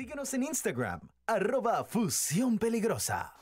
Síguenos en Instagram, arroba Fusión Peligrosa.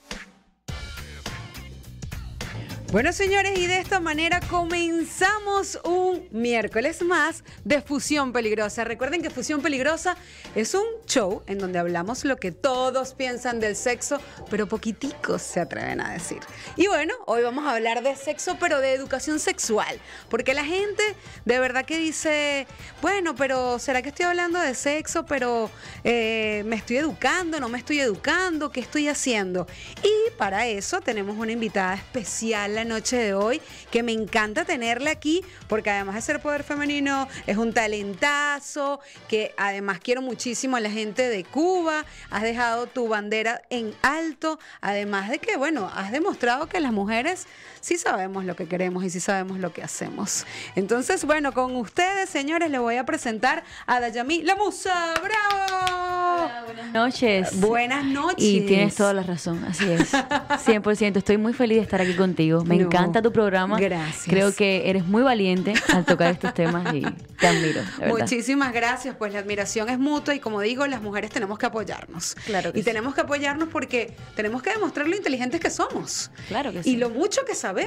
Bueno, señores, y de esta manera comenzamos un miércoles más de Fusión Peligrosa. Recuerden que Fusión Peligrosa es un show en donde hablamos lo que todos piensan del sexo, pero poquiticos se atreven a decir. Y bueno, hoy vamos a hablar de sexo, pero de educación sexual, porque la gente de verdad que dice, bueno, pero ¿será que estoy hablando de sexo, pero eh, me estoy educando, no me estoy educando, qué estoy haciendo? Y para eso tenemos una invitada especial la noche de hoy, que me encanta tenerla aquí, porque además de ser poder femenino, es un talentazo, que además quiero muchísimo a la gente de Cuba, has dejado tu bandera en alto, además de que, bueno, has demostrado que las mujeres sí sabemos lo que queremos y sí sabemos lo que hacemos. Entonces, bueno, con ustedes, señores, les voy a presentar a Dayami La Musa. ¡Bravo! buenas noches. Buenas noches. Y tienes toda la razón, así es. 100%. Estoy muy feliz de estar aquí contigo. Me No, encanta tu programa. gracias. Creo que eres muy valiente al tocar estos temas y te admiro. Muchísimas gracias, pues la admiración es mutua y como digo, las mujeres tenemos que apoyarnos. Claro que y sí. tenemos que apoyarnos porque tenemos que demostrar lo inteligentes que somos. Claro que Y sí. lo mucho que sabemos.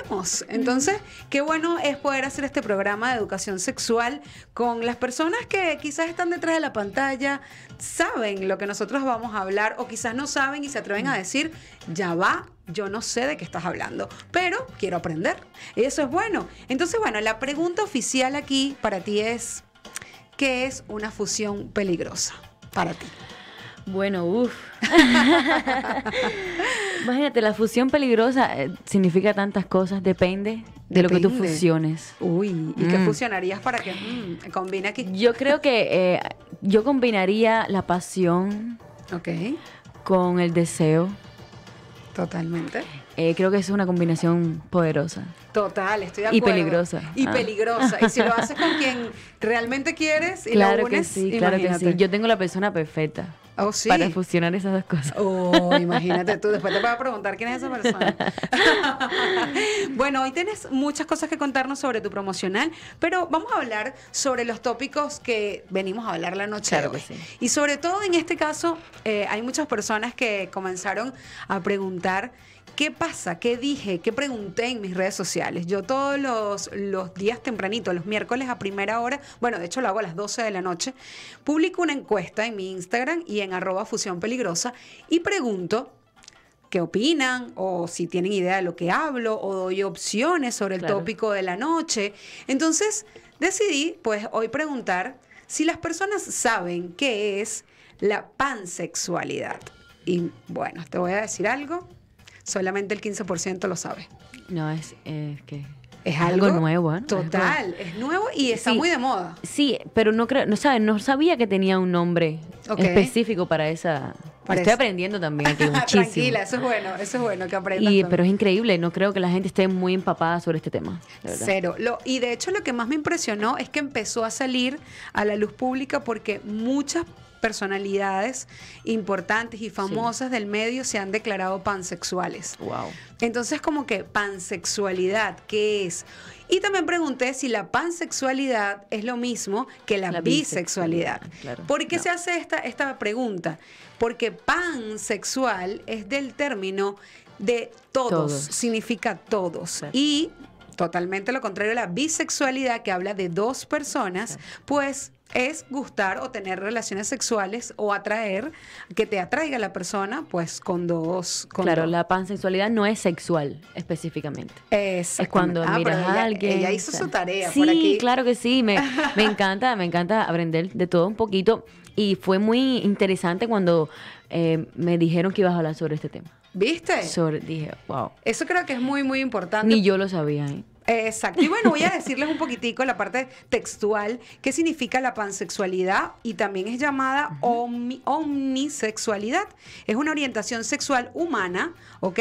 Entonces, qué bueno es poder hacer este programa de educación sexual con las personas que quizás están detrás de la pantalla, saben lo que nosotros vamos a hablar o quizás no saben y se atreven a decir, ya va, yo no sé de qué estás hablando, pero quiero aprender. Y eso es bueno. Entonces, bueno, la pregunta oficial aquí para ti es, ¿qué es una fusión peligrosa para ti? Bueno, uff. Imagínate, la fusión peligrosa eh, significa tantas cosas, depende de lo que tú fusiones. Uy, ¿y qué Mm. fusionarías para que mm, combine aquí? Yo creo que eh, yo combinaría la pasión Ok, con el deseo. totalmente. Eh, creo que es una combinación poderosa. Total, estoy de Y acuerdo. peligrosa. Y Ah. peligrosa. Y si lo haces con quien realmente quieres y claro lo unes, que sí, claro que sí. Yo tengo la persona perfecta Oh, sí. para fusionar esas dos cosas. Oh, imagínate tú, después te voy a preguntar quién es esa persona. bueno, hoy tienes muchas cosas que contarnos sobre tu promocional, pero vamos a hablar sobre los tópicos que venimos a hablar la noche Claro de hoy. que sí. Y sobre todo en este caso, eh, hay muchas personas que comenzaron a preguntar. ¿Qué pasa? ¿Qué dije? ¿Qué pregunté en mis redes sociales? Yo todos los, los días tempranito, los miércoles a primera hora, bueno, de hecho lo hago a las 12 de la noche, publico una encuesta en mi Instagram y en arroba fusión peligrosa y pregunto qué opinan o si tienen idea de lo que hablo o doy opciones sobre el Claro. tópico de la noche. Entonces decidí pues hoy preguntar si las personas saben qué es la pansexualidad. Y bueno, te voy a decir algo, solamente el 15% lo sabe. No, es, es que Es algo, algo, nuevo, ¿eh? Es Total, es nuevo y está Sí. muy de moda. Sí, pero no creo, no sabes, no sabía que tenía un nombre Ok. específico para esa. Para Estoy esa. aprendiendo también aquí muchísimo. Tranquila, eso es bueno, eso es bueno que aprendas. Y, pero es increíble, no creo que la gente esté muy empapada sobre este tema. Cero. Lo, y de hecho lo que más me impresionó es que empezó a salir a la luz pública porque muchas personalidades importantes y famosas del medio se han declarado pansexuales. Wow. Entonces como que pansexualidad, ¿qué es? Y también pregunté si la pansexualidad es lo mismo que la, La bisexualidad. bisexualidad, claro. ¿Por qué No. se hace esta, esta pregunta? Porque pansexual es del término de todos, Todos. significa todos. Claro. Y totalmente lo contrario, la bisexualidad, que habla de dos personas, pues es gustar o tener relaciones sexuales o atraer, que te atraiga la persona, pues con dos. Con Claro, dos. la pansexualidad no es sexual específicamente. Es cuando Ah, miras pero a ella- alguien. Ella o hizo sea, su tarea Sí, por aquí. claro que sí. Me, me encanta, me encanta aprender de todo un poquito. Y fue muy interesante cuando eh, me dijeron que ibas a hablar sobre este tema. ¿Viste? Sobre, dije, wow. Eso creo que es muy, muy importante. Ni yo lo sabía. ¿eh? Exacto. Y bueno, voy a decirles un poquitico la parte textual, qué significa la pansexualidad y también es llamada omni- omnisexualidad. Es una orientación sexual humana, ¿ok?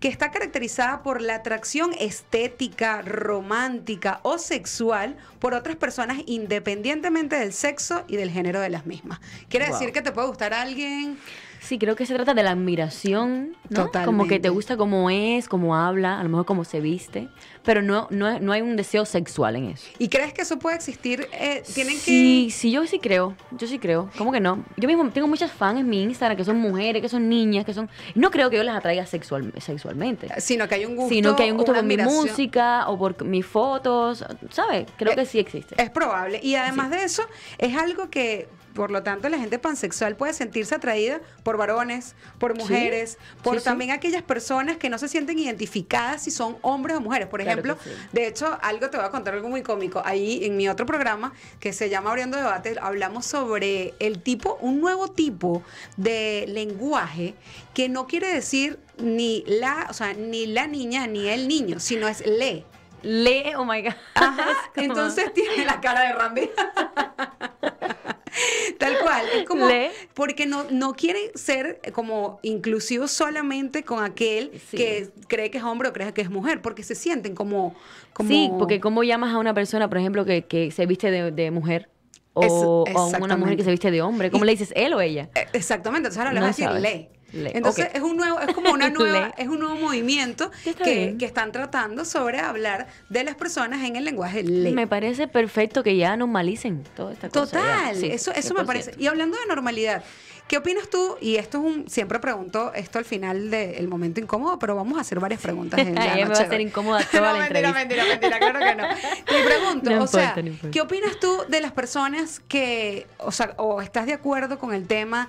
Que está caracterizada por la atracción estética, romántica o sexual por otras personas independientemente del sexo y del género de las mismas. Quiere Wow. decir que te puede gustar alguien Sí, creo que se trata de la admiración, ¿no? Como que te gusta cómo es, cómo habla, a lo mejor cómo se viste, pero no, no, no hay un deseo sexual en eso. ¿Y crees que eso puede existir? Eh, Tienen Sí, sí, yo sí creo, yo sí creo, ¿cómo que no? Yo mismo tengo muchas fans en mi Instagram que son mujeres, que son niñas, que son... No creo que yo las atraiga sexual, sexualmente, que... Sino que hay un gusto. sino que hay un gusto por mi admiración. música o por mis fotos, ¿sabes? Creo Eh, que sí existe. Es probable. Y además de eso, es algo que, por lo tanto, la gente pansexual puede sentirse atraída por varones, por mujeres, por Sí, sí. también aquellas personas que no se sienten identificadas si son hombres o mujeres. Por ejemplo, de hecho, algo te voy a contar algo muy cómico. Ahí en mi otro programa, que se llama Abriendo Debate, hablamos sobre el tipo, un nuevo tipo de lenguaje que no quiere decir ni la, o sea, ni la niña ni el niño, sino es le. Lee, oh my God. Ajá, entonces tiene la cara de Randy. Tal cual, es como Le. porque no, no quiere ser como inclusivo solamente con aquel Sí. que cree que es hombre o cree que es mujer, porque se sienten como, como Sí, porque ¿cómo llamas a una persona, por ejemplo, que, que se viste de, de mujer? O, Es- o a una mujer que se viste de hombre. ¿Cómo Y- le dices él o ella? Eh, Exactamente, entonces ahora le No vas a decir le. Entonces es un nuevo, es como una nueva, es un nuevo movimiento que, que están tratando sobre hablar de las personas en el lenguaje le. Me parece perfecto que ya normalicen toda esta cosa. ya. Total, Sí, eso, eso me 100%. parece. Y hablando de normalidad, ¿qué opinas tú? Y esto es un, siempre pregunto esto al final del momento incómodo, pero vamos a hacer varias preguntas. En la Ella me va a noche de hoy. incómoda toda no, la mentira, entrevista. mentira, mentira, claro que no. Te pregunto, No o sea, no. ¿qué opinas tú de las personas que, o sea, o estás de acuerdo con el tema?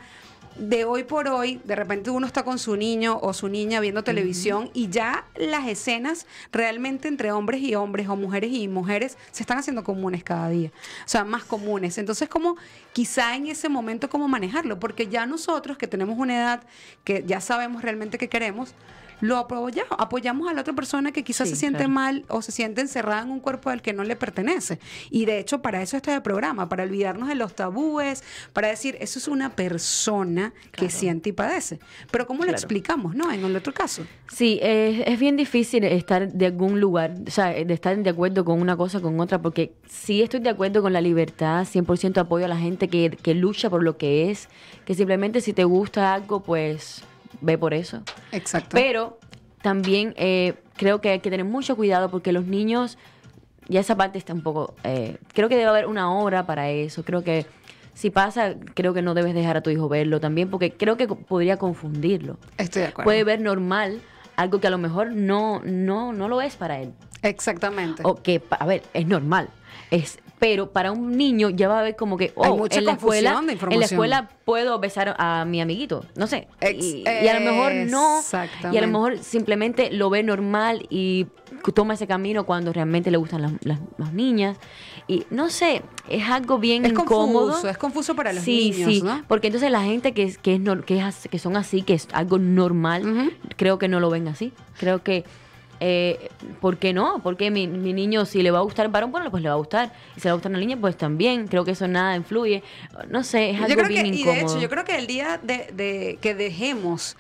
De hoy por hoy, de repente uno está con su niño o su niña viendo televisión y ya las escenas realmente entre hombres y hombres o mujeres y mujeres se están haciendo comunes cada día. O sea, más comunes. Entonces, como quizá en ese momento cómo manejarlo, porque ya nosotros que tenemos una edad que ya sabemos realmente qué queremos, lo apoyamos, apoyamos a la otra persona que quizás Sí, se siente claro. mal o se siente encerrada en un cuerpo al que no le pertenece. Y de hecho, para eso está el programa, para olvidarnos de los tabúes, para decir, eso es una persona que siente y padece. Pero ¿cómo lo explicamos, no? En el otro caso. Sí, eh, es bien difícil estar de algún lugar, o sea, de estar de acuerdo con una cosa con otra, porque sí estoy de acuerdo con la libertad, 100% apoyo a la gente que, que lucha por lo que es, que simplemente si te gusta algo, pues ve por eso. Exacto. Pero también eh, creo que hay que tener mucho cuidado porque los niños, ya esa parte está un poco, eh, creo que debe haber una hora para eso, creo que si pasa, creo que no debes dejar a tu hijo verlo también porque creo que podría confundirlo. Estoy de acuerdo. Puede ver normal algo que a lo mejor no, no, no lo es para él. Exactamente. O que, a ver, es normal. Es, pero para un niño ya va a ver como que, Hay oh, mucha en la escuela, de en la escuela puedo besar a mi amiguito, no sé. Ex- y, y a lo mejor no. Y a lo mejor simplemente lo ve normal y toma ese camino cuando realmente le gustan las, las- las niñas. Y no sé, es algo bien Es incómodo. confuso, es confuso para los sí, niños, sí, ¿no? porque entonces la gente que, es- que, es, que, es que son así, que es algo normal, creo que no lo ven así. Creo que, eh, ¿por qué no? Porque mi, mi niño, si le va a gustar el varón, bueno, pues le va a gustar. Y si le va a gustar una niña, pues también. Creo que eso nada influye. No sé, es algo yo creo bien que, y de hecho, yo creo que el día de, de que dejemos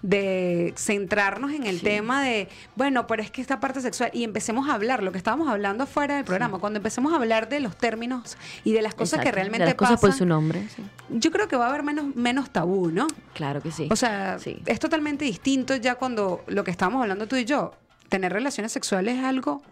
de centrarnos en el Sí. tema de, bueno, pero es que esta parte sexual, y empecemos a hablar, lo que estábamos hablando fuera del programa, cuando empecemos a hablar de los términos y de las cosas que realmente de las cosas por su nombre. sí. yo creo que va a haber menos, menos tabú, ¿no? Claro que sí. O sea, es totalmente distinto ya cuando lo que estábamos hablando tú y yo, tener relaciones sexuales es algo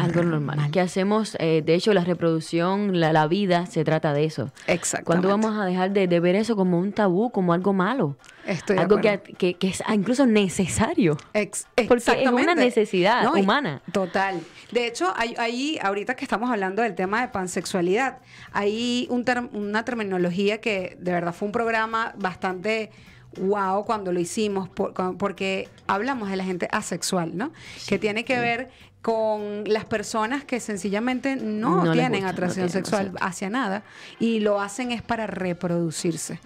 algo normal. Que hacemos, eh, de hecho, la reproducción, la, la vida, se trata de eso. Exactamente. ¿Cuándo vamos a dejar de, de ver eso como un tabú, como algo malo? Estoy algo que, que- que es incluso necesario. Ex- Porque es una exactamente. necesidad humana. Total. De hecho, hay, hay- ahorita que estamos hablando del tema de pansexualidad, hay un ter- una terminología que de verdad fue un programa bastante wow cuando lo hicimos, por- con- porque hablamos de la gente asexual, ¿no? que tiene que ver con las personas que sencillamente no, No tienen gusta, no atracción tienen, sexual exacto. hacia nada y lo hacen es para reproducirse.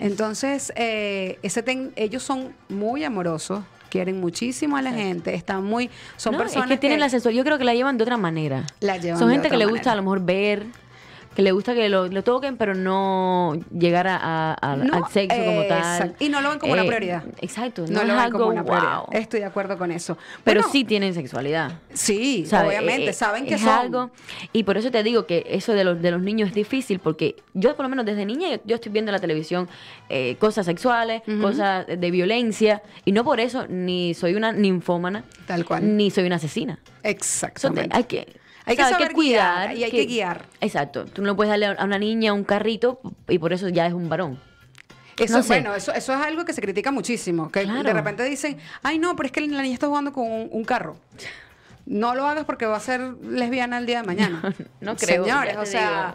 Entonces, eh, ese ten- ellos son muy amorosos, quieren muchísimo a la gente, están muy, son No, personas es que tienen la sexualidad, yo creo que la llevan de otra manera. La llevan Son de gente que le gusta a lo mejor ver, que le gusta que lo, lo toquen, pero no llegar a, a- a- No, al sexo como eh, tal. exacto. Y no lo ven como una prioridad. Exacto, no, No, lo ven algo como una prioridad. wow. Estoy de acuerdo con eso. Pero Bueno, sí tienen sexualidad. Sí, obviamente, Eh, saben que es son. algo y por eso te digo que eso de los de los niños es difícil porque yo por lo menos desde niña yo, estoy viendo en la televisión eh, cosas sexuales cosas de violencia y no por eso ni soy una ninfómana Tal cual. ni soy una asesina Exactamente. hay que Hay que saber guiar y hay que guiar. exacto tú no puedes darle a una niña un carrito y por eso ya es un varón Eso, No sé. Bueno, eso, eso es algo que se critica muchísimo. Que Claro. de repente dicen, ay no, pero es que la niña está jugando con un, un carro. No lo hagas porque va a ser lesbiana el día de mañana. No creo, Señores, o sea,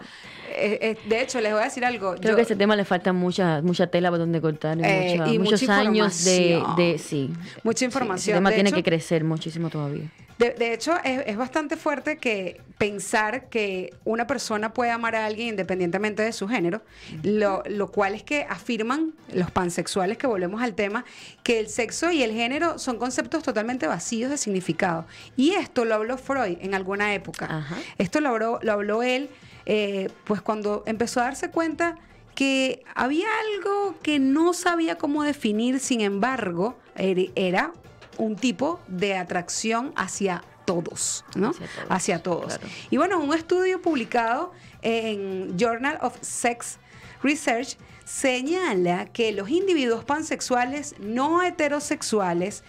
eh, eh, de hecho, les voy a decir algo. creo Yo- que a ese tema le falta mucha mucha tela por donde cortar y, Eh, mucha- y muchos mucha años de, sí Mucha Sí, información. ese tema De tiene hecho- que crecer muchísimo todavía De, de hecho, es, es bastante fuerte que pensar que una persona puede amar a alguien independientemente de su género, lo, lo cual es que afirman los pansexuales, que volvemos al tema, que el sexo y el género son conceptos totalmente vacíos de significado. Y esto lo habló Freud en alguna época. Ajá. Esto lo habló, lo habló él, eh, pues cuando empezó a darse cuenta que había algo que no sabía cómo definir, sin embargo, er- era un tipo de atracción hacia todos, ¿no? Hacia todos, Hacia todos. claro. Y bueno, un estudio publicado en Journal of Sex Research señala que los individuos pansexuales no heterosexuales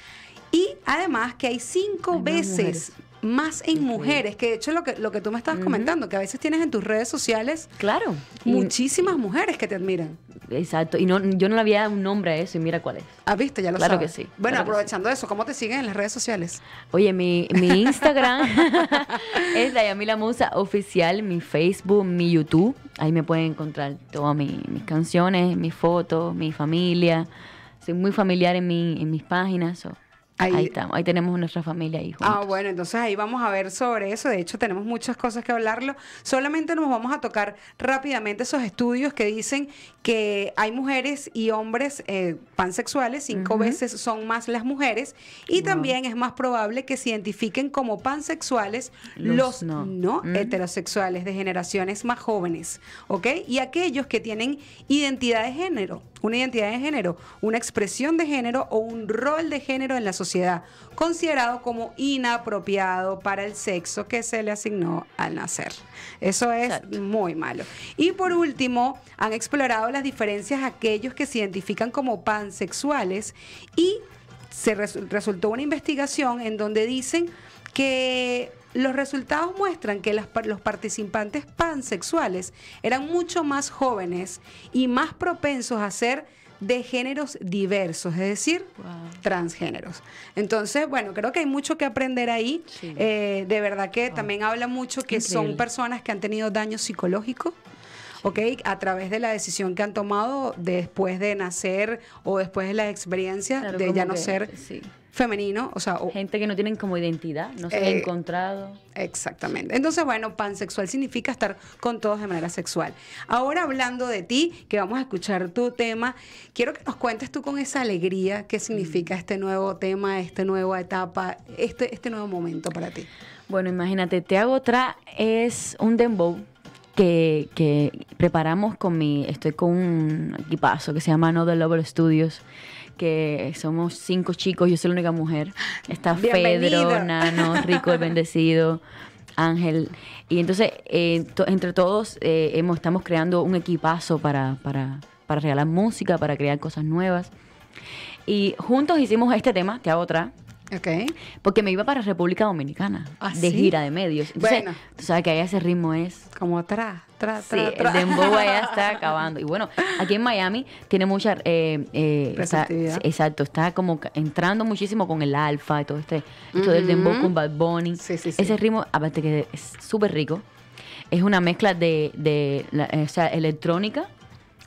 y además que hay cinco Hay veces mujeres. Más en mujeres, que de hecho lo que, lo que tú me estabas comentando, que a veces tienes en tus redes sociales Claro. Y- muchísimas mujeres que te admiran. exacto. Y no, yo no le había dado un nombre a eso y mira cuál es. ¿Has visto? Ya lo Claro sabes. que sí, Bueno, claro aprovechando eso, ¿cómo te siguen en las redes sociales? Oye, mi, mi Instagram es Dayamila Musa Oficial, mi Facebook, mi YouTube. Ahí me pueden encontrar todas mi- mis canciones, mis fotos, mi familia. Soy muy familiar en, mi, en mis páginas. so, Ahí- Ahí, estamos. Ahí tenemos nuestra familia ahí juntos. Ah, bueno, entonces ahí vamos a ver sobre eso. De hecho, tenemos muchas cosas que hablarlo. Solamente nos vamos a tocar rápidamente esos estudios que dicen que hay mujeres y hombres eh, pansexuales, cinco veces son más las mujeres, y también es más probable que se identifiquen como pansexuales los, Los no, no. Heterosexuales de generaciones más jóvenes, ¿ok? Y aquellos que tienen identidad de género, una identidad de género, una expresión de género o un rol de género en la sociedad, considerado como inapropiado para el sexo que se le asignó al nacer. Eso es Exacto. muy malo. Y por último, han explorado las diferencias aquellos que se identifican como pansexuales y se resu- resultó una investigación en donde dicen que los resultados muestran que las los participantes pansexuales eran mucho más jóvenes y más propensos a ser de géneros diversos, es decir, Wow. transgéneros. Entonces, bueno, creo que hay mucho que aprender ahí. Sí. Eh, de verdad que también habla mucho que son personas que han tenido daño psicológico. ¿Ok? A través de la decisión que han tomado después de nacer o después de la experiencia Claro, de ya no que, ser sí. femenino, o sea, o- Gente que no tienen como identidad, no se han Eh, encontrado. Exactamente. Entonces, bueno, pansexual significa estar con todos de manera sexual. Ahora hablando de ti, que vamos a escuchar tu tema, quiero que nos cuentes tú con esa alegría qué significa Mm. este nuevo tema, esta nueva etapa, este, este nuevo momento para ti. Bueno, imagínate, Te hago otra es un dembow que, que preparamos con mi, estoy con un equipazo que se llama No The Lover Studios, que somos cinco chicos, yo soy la única mujer. Está Bienvenido. Pedro, Nano, Rico el Bendecido, Ángel. Y entonces, eh, to- entre todos, eh, hemos, estamos creando un equipazo para, para, para regalar música, para crear cosas nuevas. Y juntos hicimos este tema, Te hago otra, ¿Ok? porque me iba para República Dominicana ¿Ah, de sí? gira de medios. Entonces, Bueno. tú sabes que ahí ese ritmo es. Como atrás, atrás, Sí, atrás. el dembow allá está acabando. Y bueno, aquí en Miami tiene mucha. eh, eh, está- exacto, está como entrando muchísimo con el alfa y todo este. Esto del dembow Ujú. con Bad Bunny. Sí, sí, sí. Ese ritmo, aparte que es súper rico, es una mezcla de, de la- eh, o sea, electrónica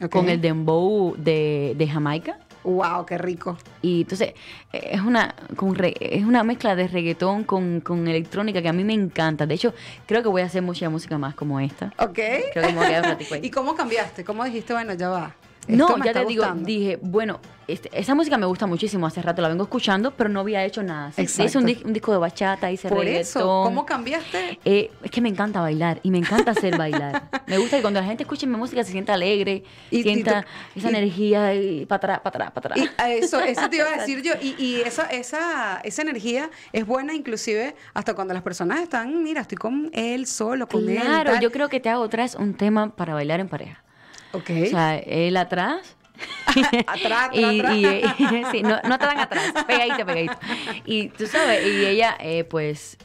con el dembow de, de Jamaica. Wow, qué rico. Y entonces eh, es una, con re- es una mezcla de reggaetón con, con electrónica que a mí me encanta. De hecho, creo que voy a hacer mucha música más como esta. ¿Ok? Creo que me voy a. ¿Y cómo cambiaste? ¿Cómo dijiste, bueno, ya va? Esto No, ya te digo, gustando. dije, bueno, este, esa música me gusta muchísimo, hace rato la vengo escuchando, pero no había hecho nada. Sí. Hice un, un disco de bachata, hice Por reggaetón. eso, ¿cómo cambiaste? Eh, es que me encanta bailar y me encanta hacer bailar. Me gusta que cuando la gente escuche mi música se sienta alegre, Y- y sienta tú- esa y- energía y para atrás, para atrás, para atrás. a eso, eso te iba a decir yo. Y, y esa, esa, esa energía es buena inclusive hasta cuando las personas están, mira, estoy con él solo, con él. Claro, yo creo que te hago otra vez un tema para bailar en pareja. Ok. O sea, él atrás. Atrás, atrás, y, atrás. y, sí, no, no tan atrás, pegadito, pegadito. Y tú sabes, y ella, eh, pues,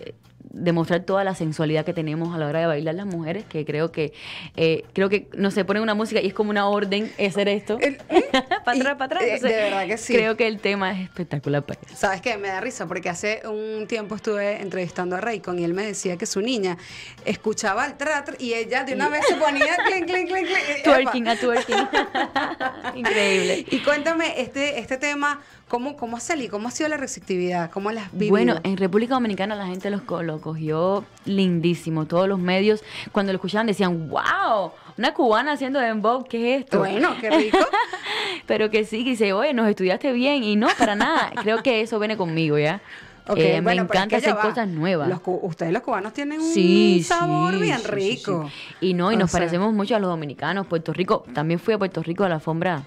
demostrar toda la sensualidad que tenemos a la hora de bailar las mujeres, que creo que, eh, creo que, no sé, ponen una música y es como una orden hacer esto. El- para atrás, para atrás. eh, de verdad que sí. Creo que el tema es espectacular para eso. ¿Sabes qué? Me da risa porque hace un tiempo estuve entrevistando a Raycon y él me decía que su niña escuchaba el tratr y ella de una vez se ponía clink, clink, clink, clink. Twerking, a twerking. Increíble. Y cuéntame, este, este tema, ¿cómo, ¿cómo ha salido? ¿Cómo ha sido la receptividad? ¿Cómo la has vivido? Bueno, en República Dominicana la gente los lo cogió lindísimo. Todos los medios, cuando lo escuchaban, decían, wow, una cubana haciendo dembow, ¿qué es esto? Bueno, qué rico. Pero que sí, que dice, oye, nos estudiaste bien. Y no, para nada. Creo que eso viene conmigo, ¿ya? Ok, Eh, bueno, me es encanta que hacer va. cosas nuevas. Los ustedes los cubanos tienen un sabor sí, bien rico. sí. Y no, y O nos sea, parecemos mucho a los dominicanos. Puerto Rico, también fui a Puerto Rico a la alfombra,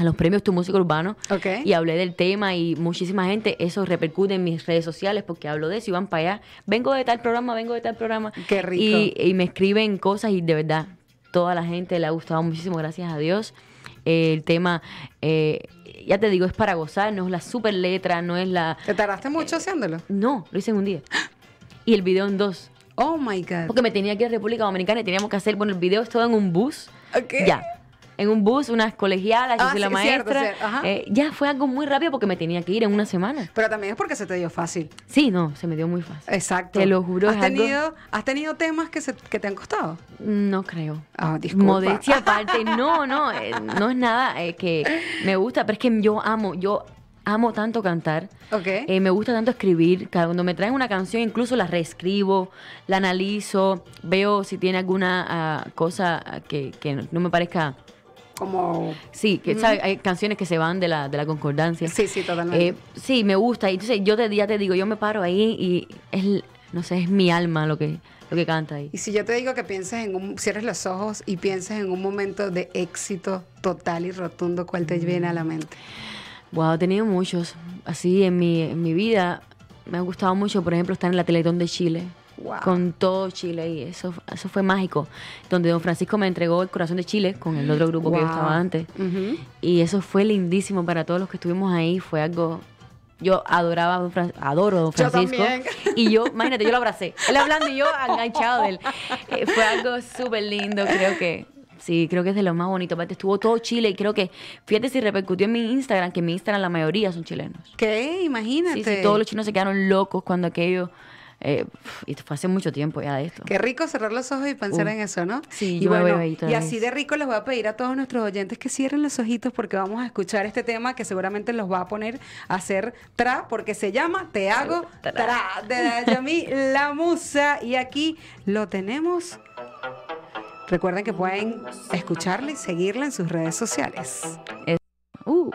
a los premios Tu Música Urbano. Ok. Y hablé del tema y muchísima gente, eso repercute en mis redes sociales porque hablo de eso y van para allá. Vengo de tal programa, vengo de tal programa. Qué rico. Y, y me escriben cosas y de verdad, toda la gente le ha gustado muchísimo, gracias a Dios. Eh, el tema, eh, ya te digo, es para gozar, no es la super letra, no es la... ¿Te tardaste mucho haciéndolo? No, lo hice en un día. Y el video en dos. Oh my God. Porque me tenía que ir a República Dominicana y teníamos que hacer, bueno, el video es todo en un bus. Ok. Ya. En un bus, unas colegialas, yo Ah, soy la sí, maestra. cierto. Eh, ya fue algo muy rápido porque me tenía que ir en una semana. Pero también es porque se te dio fácil. Sí, no, se me dio muy fácil. Exacto. Te lo juro, ¿Has es algo- tenido, ¿Has tenido temas que, se, que te han costado? No creo. Ah, disculpa. Modestia aparte, no, no, eh, no es nada eh, que me gusta, pero es que yo amo, yo amo tanto cantar. Ok. Eh, me gusta tanto escribir. Cuando me traen una canción, incluso la reescribo, la analizo, veo si tiene alguna ah, cosa que, que no me parezca. Como... Sí, que ¿sabes? hay canciones que se van de la, de la concordancia. Sí, sí, totalmente. Eh, sí, me gusta. Y entonces yo te, ya te digo, yo me paro ahí y es, no sé, es mi alma lo que, lo que canta ahí. Y si yo te digo que pienses en un... Cierres los ojos y pienses en un momento de éxito total y rotundo, ¿cuál te viene a la mente? Wow, he tenido muchos. Así en mi, en mi vida me ha gustado mucho, por ejemplo, estar en la Teletón de Chile. Wow. Con todo Chile y eso, eso fue mágico. Donde don Francisco me entregó el corazón de Chile con el otro grupo que yo Wow. estaba antes. Ujú. Y eso fue lindísimo para todos los que estuvimos ahí. Fue algo. Yo adoraba a don Fran- adoro a don Yo Francisco. también. Y yo, imagínate, yo lo abracé. Él hablando y yo enganchado de él. Eh, fue algo súper lindo, creo que. Sí, creo que es de lo más bonito. Aparte, estuvo todo Chile y creo que, fíjate si repercutió en mi Instagram, que en mi Instagram la mayoría son chilenos. ¿Qué? Imagínate. Sí, sí, todos los chinos se quedaron locos cuando aquello. Eh, y fue hace mucho tiempo ya de esto. Qué rico cerrar los ojos y pensar Uh, en eso, ¿no? sí, y yo me bueno, veo ahí y así de rico les voy a pedir a todos nuestros oyentes que cierren los ojitos porque vamos a escuchar este tema que seguramente los va a poner a hacer tra porque se llama Te hago Tra. tra de Dayami la musa y aquí lo tenemos. Recuerden que pueden escucharla y seguirla en sus redes sociales. Uh.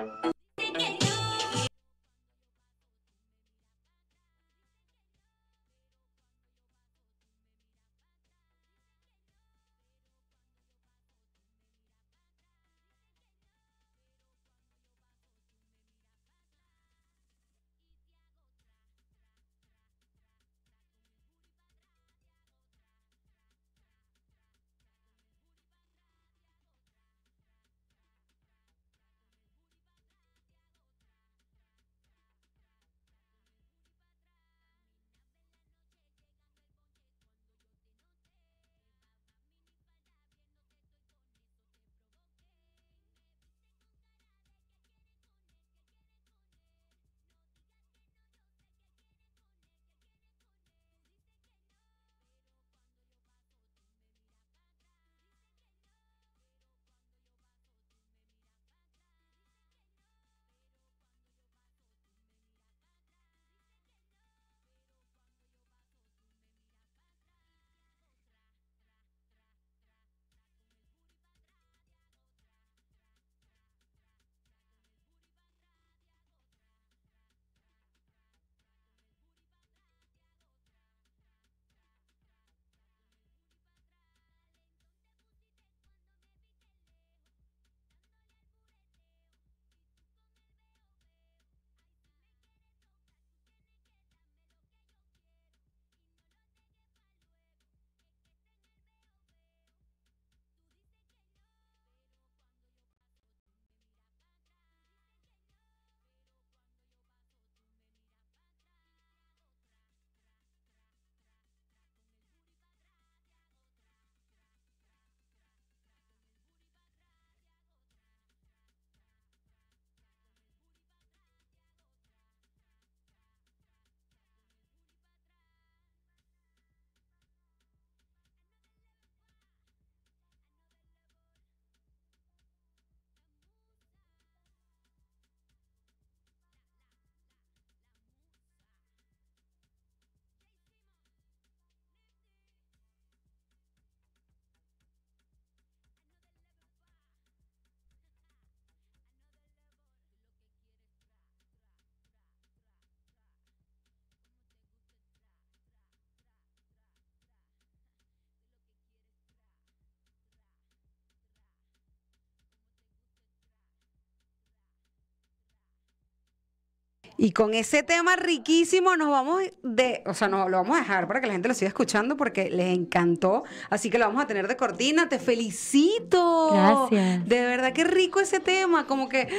Y con ese tema riquísimo nos vamos de, o sea, no, lo vamos a dejar para que la gente lo siga escuchando porque les encantó. Así que lo vamos a tener de cortina. Te felicito. Gracias. De verdad que rico ese tema, como que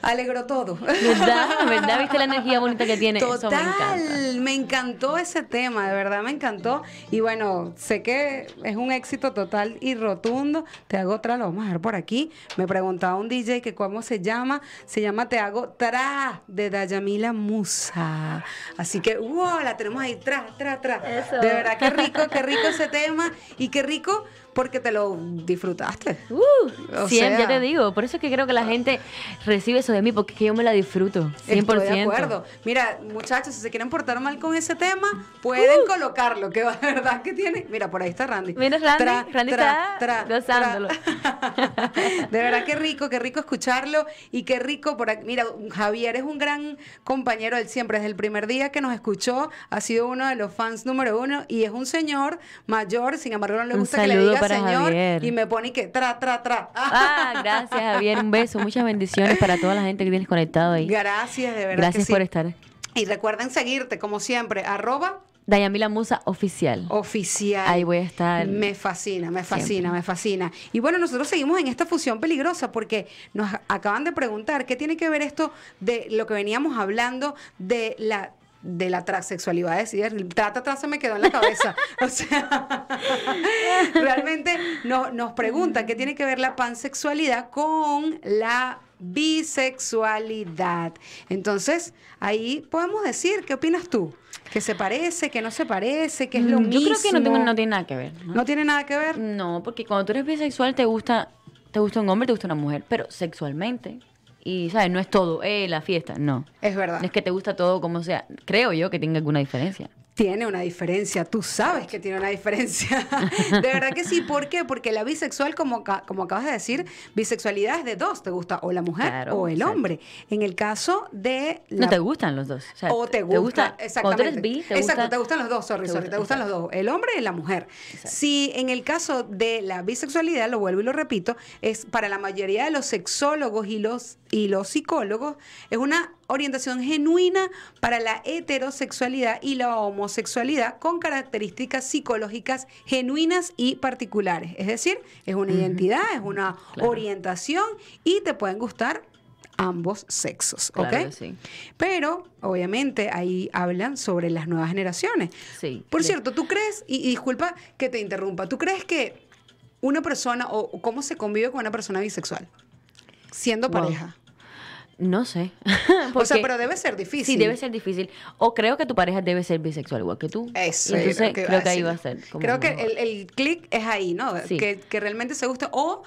alegró todo. ¿Verdad? ¿Verdad? ¿Viste la energía bonita que tiene? Eso me encanta. Total, me encantó ese tema, de verdad me encantó. Y bueno, sé que es un éxito total y rotundo. Te hago otra, lo vamos a ver por aquí. Me preguntaba un DJ que cómo se llama. Se llama Te hago tra de Dayamila Musa. Así que, wow, la tenemos ahí, tra, tra, tra. Eso. De verdad, qué rico, qué rico ese tema. Y qué rico porque te lo disfrutaste. Uh, O siempre, sea- ya te digo, por eso es que creo que la gente recibe eso de mí, porque es que yo me la disfruto, 100%. Estoy de acuerdo. Mira, muchachos, si se quieren portar mal con ese tema, pueden colocarlo, que de verdad que tiene. Mira, por ahí está Randy. Uh. Mira, Randy, Randy está gozándolo. De verdad que rico, qué rico escucharlo y qué rico por aquí. Mira, Javier es un gran compañero él siempre, desde el primer día que nos escuchó, ha sido uno de los fans número uno y es un señor mayor, sin embargo no le gusta que le diga para señor Javier. y me pone que tra, tra, tra. Ah, gracias Javier, un beso, muchas bendiciones para toda la gente que tienes conectado ahí. Gracias, de verdad. que Gracias sí. por estar. Y recuerden seguirte, como siempre, arroba Dayamila Musa Oficial. oficial. Ahí voy a estar. Me fascina, me fascina, Siempre. me fascina. Y bueno, nosotros seguimos en esta fusión peligrosa porque nos acaban de preguntar qué tiene que ver esto de lo que veníamos hablando de la de la transexualidad, es decir, trata atrás se me quedó en la cabeza. O sea, realmente no- nos preguntan qué tiene que ver la pansexualidad con la bisexualidad. Entonces, ahí podemos decir, ¿qué opinas tú? ¿Que se parece, que no se parece, que es lo Mm, mismo? Yo creo que no, tengo- no tiene nada que ver. ¿no? ¿No tiene nada que ver. No, porque cuando tú eres bisexual te gusta, te gusta un hombre, te gusta una mujer, pero sexualmente. Y, ¿sabes? No es todo, eh, la fiesta, no. Es verdad. No es que te gusta todo como sea. Creo yo que tenga alguna diferencia. Tiene una diferencia, tú sabes que tiene una diferencia. de verdad que sí, ¿por qué? Porque la bisexual, como, como acabas de decir, bisexualidad es de dos, te gusta o la mujer Claro, o el exacto. hombre. En el caso de la No te gustan los dos. O, sea, o te gusta, Cuando exactamente. eres bi, te Exacto, gusta. te gustan los dos, sorry, te sorry, gusta, te gustan los dos, el hombre y la mujer. Si en el caso de la bisexualidad, lo vuelvo y lo repito, es para la mayoría de los sexólogos y los, y los psicólogos, es una orientación genuina para la heterosexualidad y la homosexualidad con características psicológicas genuinas y particulares. Es decir, es una identidad, es una Claro. orientación y te pueden gustar ambos sexos, ¿ok? Claro que sí. Pero, obviamente, ahí hablan sobre las nuevas generaciones. Sí. Por cierto, ¿tú crees, y, y disculpa que te interrumpa, ¿tú crees que una persona, o o cómo se convive con una persona bisexual? Siendo Wow. pareja. No sé. O sea, pero debe ser difícil. Sí, debe ser difícil. O creo que tu pareja debe ser bisexual igual que tú. Eso, entonces lo que creo que ahí va a ser. como Creo que el, el clic es ahí, ¿no? Sí. Que, que realmente se guste. O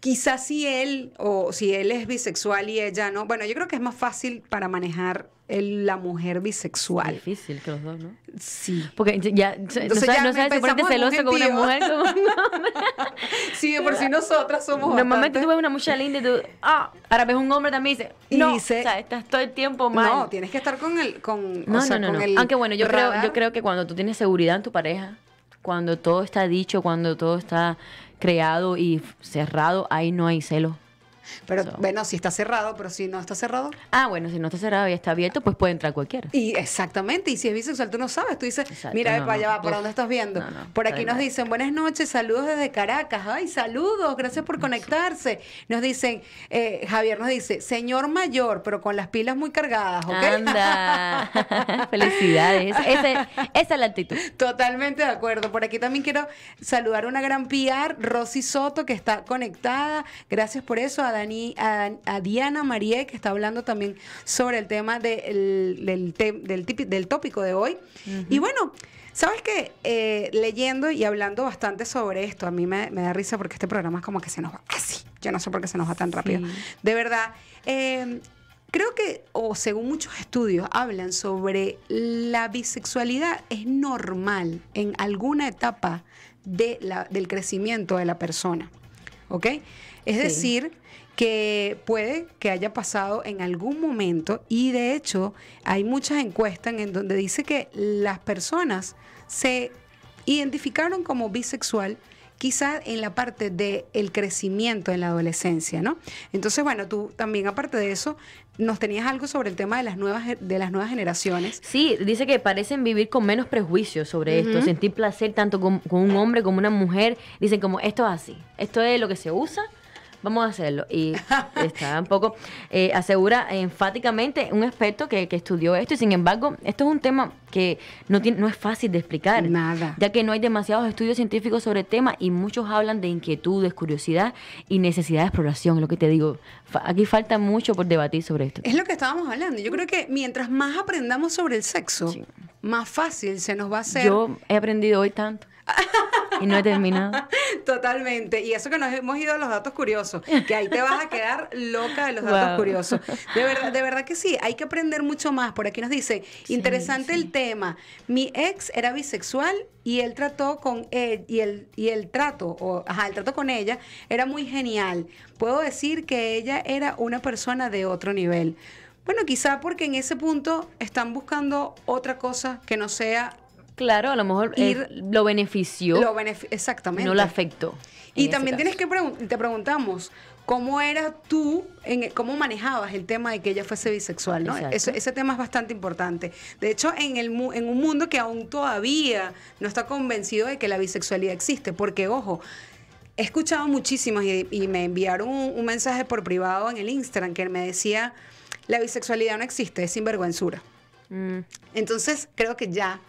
quizás si él, o si él es bisexual y ella no. Bueno, yo creo que es más fácil para manejar el- la mujer bisexual. difícil que los dos, ¿no? Sí. Porque ya, no Entonces sabes, ya no sabes si ponerte celoso con una mujer. Como, Sí, de por si nosotras somos Normalmente bastante- tú ves una muchacha linda y tú, ah, ahora ves un hombre también y dices, Y no, dice- o sea, estás todo el tiempo mal. No, tienes que estar con el, con, No, o sea, no, no, con no. el Aunque bueno, yo creo, yo creo que cuando tú tienes seguridad en tu pareja, cuando todo está dicho, cuando todo está creado y cerrado, ahí no hay celo. Pero So. bueno, si está cerrado, pero si no está cerrado. Ah, bueno, si no está cerrado y está abierto, pues puede entrar cualquiera. Y exactamente, y si es bisexual, tú no sabes, tú dices, Exacto, mira, no, para allá no, va, ¿para uf, dónde estás viendo? por aquí nos dicen, buenas noches, saludos desde Caracas, ay, saludos, gracias por conectarse. Nos dicen, eh, Javier nos dice, señor mayor, pero con las pilas muy cargadas, ¿ok? Anda. Felicidades. Ese- esa es la actitud. Totalmente de acuerdo. Por aquí también quiero saludar a una gran PR, Rosy Soto, que está conectada. Gracias por eso. A, Dani, a, a Diana Marie, que está hablando también sobre el tema del, del, te- del, tipi- del tópico de hoy. Y bueno. ¿Sabes qué? Eh, leyendo y hablando bastante sobre esto, a mí me, me da risa porque este programa es como que se nos va así. Yo no sé por qué se nos va tan rápido. Sí. De verdad. eh, Creo que, o según muchos estudios, hablan sobre la bisexualidad es normal en alguna etapa de la- del crecimiento de la persona. ¿Ok? Es Sí. decir, que puede que haya pasado en algún momento y de hecho hay muchas encuestas en donde dice que las personas se identificaron como bisexual quizá en la parte del el crecimiento en la adolescencia, ¿no? Entonces, bueno, tú también aparte de eso, nos tenías algo sobre el tema de las nuevas, de las nuevas generaciones. Sí, dice que parecen vivir con menos prejuicios sobre esto, sentir placer tanto con, con un hombre como una mujer. Dicen como, esto es así, esto es lo que se usa vamos a hacerlo. Y está un poco, eh, asegura enfáticamente un experto que, que, estudió esto y sin embargo, esto es un tema que no, tiene, no es fácil de explicar. Nada. Ya que no hay demasiados estudios científicos sobre el tema y muchos hablan de inquietudes, curiosidad y necesidad de exploración, lo que te digo. Aquí falta mucho por debatir sobre esto. Es lo que estábamos hablando. Yo creo que mientras más aprendamos sobre el sexo, más fácil se nos va a hacer. Yo he aprendido hoy tanto. Y no he terminado. Totalmente. Y eso que nos hemos ido a los datos curiosos, que ahí te vas a quedar loca de los datos curiosos. De verdad, de verdad que sí, hay que aprender mucho más. Por aquí nos dice, interesante el tema. Mi ex era bisexual y él trató con él y el y el trato o ajá, el trato con ella era muy genial. Puedo decir que ella era una persona de otro nivel. Bueno, quizá porque en ese punto están buscando otra cosa que no sea Claro, a lo mejor Ir, lo benefició. Lo exactamente. No lo afectó. Y también tienes que te preguntamos, ¿cómo eras tú, en, cómo manejabas el tema de que ella fuese bisexual? ¿no? ese tema es bastante importante. De hecho, en, el, en un mundo que aún todavía no está convencido de que la bisexualidad existe, porque, ojo, he escuchado muchísimos y, me enviaron un, mensaje por privado en el Instagram que me decía, la bisexualidad no existe, es sinvergüenzura. Mm. Entonces, creo que ya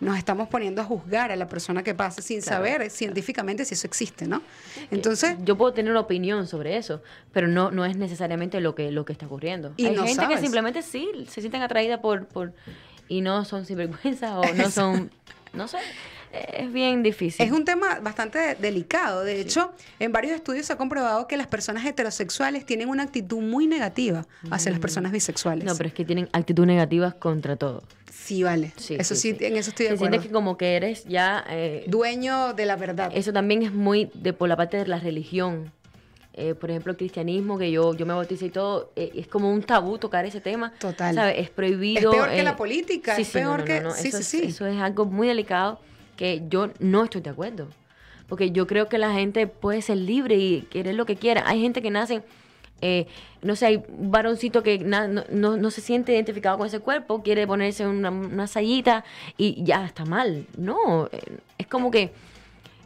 nos estamos poniendo a juzgar a la persona que pasa sin saber científicamente si eso existe, ¿no? Entonces, yo puedo tener una opinión sobre eso, pero no no es necesariamente lo que lo que está ocurriendo. Y Hay gente que simplemente sí se sienten atraídas por por y no son sinvergüenza o no son no sé es bien difícil. Es un tema bastante delicado. De hecho, en varios estudios se ha comprobado que las personas heterosexuales tienen una actitud muy negativa hacia las mm. personas bisexuales. No, pero es que tienen actitud negativas contra todo. Sí, vale. eso sí, en eso estoy de acuerdo. Sientes que como que eres ya... Eh, Dueño de la verdad. Eso también es muy de por la parte de la religión. Eh, por ejemplo, el cristianismo, que yo, yo me bauticé y todo, eh, es como un tabú tocar ese tema. Total. ¿sabes? Es prohibido. Es peor que la política, es peor que... sí, sí, sí. Eso es algo muy delicado que yo no estoy de acuerdo. Porque yo creo que la gente puede ser libre y querer lo que quiera. Hay gente que nace, eh, no sé, hay un varoncito que no, se siente identificado con ese cuerpo, quiere ponerse una, una sayita y ya está mal. No, eh, es como que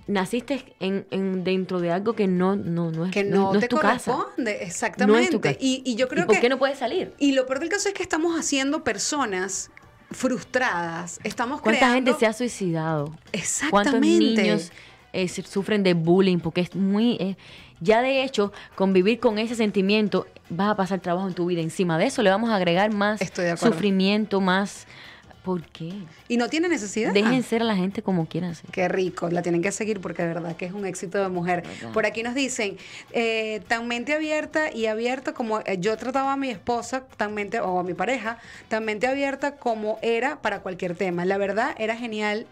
naciste en, dentro de algo que no, no, no es, que no, te tu corresponde, casa. exactamente. Y, y, yo creo ¿Y ¿Por qué no puedes salir? Y lo peor del caso es que estamos haciendo personas frustradas. Estamos ¿Cuánta gente se ha suicidado? Exactamente. ¿Cuántos niños eh, sufren de bullying? Porque es muy... Eh, ya de hecho, convivir con ese sentimiento, vas a pasar trabajo en tu vida. Encima de eso le vamos a agregar más sufrimiento, más ¿Por qué? Y no tiene necesidad. Dejen ser a la gente como quieran ser. Qué rico, la tienen que seguir porque de verdad que es un éxito de mujer. Por aquí nos dicen, eh, tan mente abierta y abierta como eh, yo trataba a mi esposa, tan mente, o a mi pareja, tan mente abierta como era para cualquier tema. La verdad era genial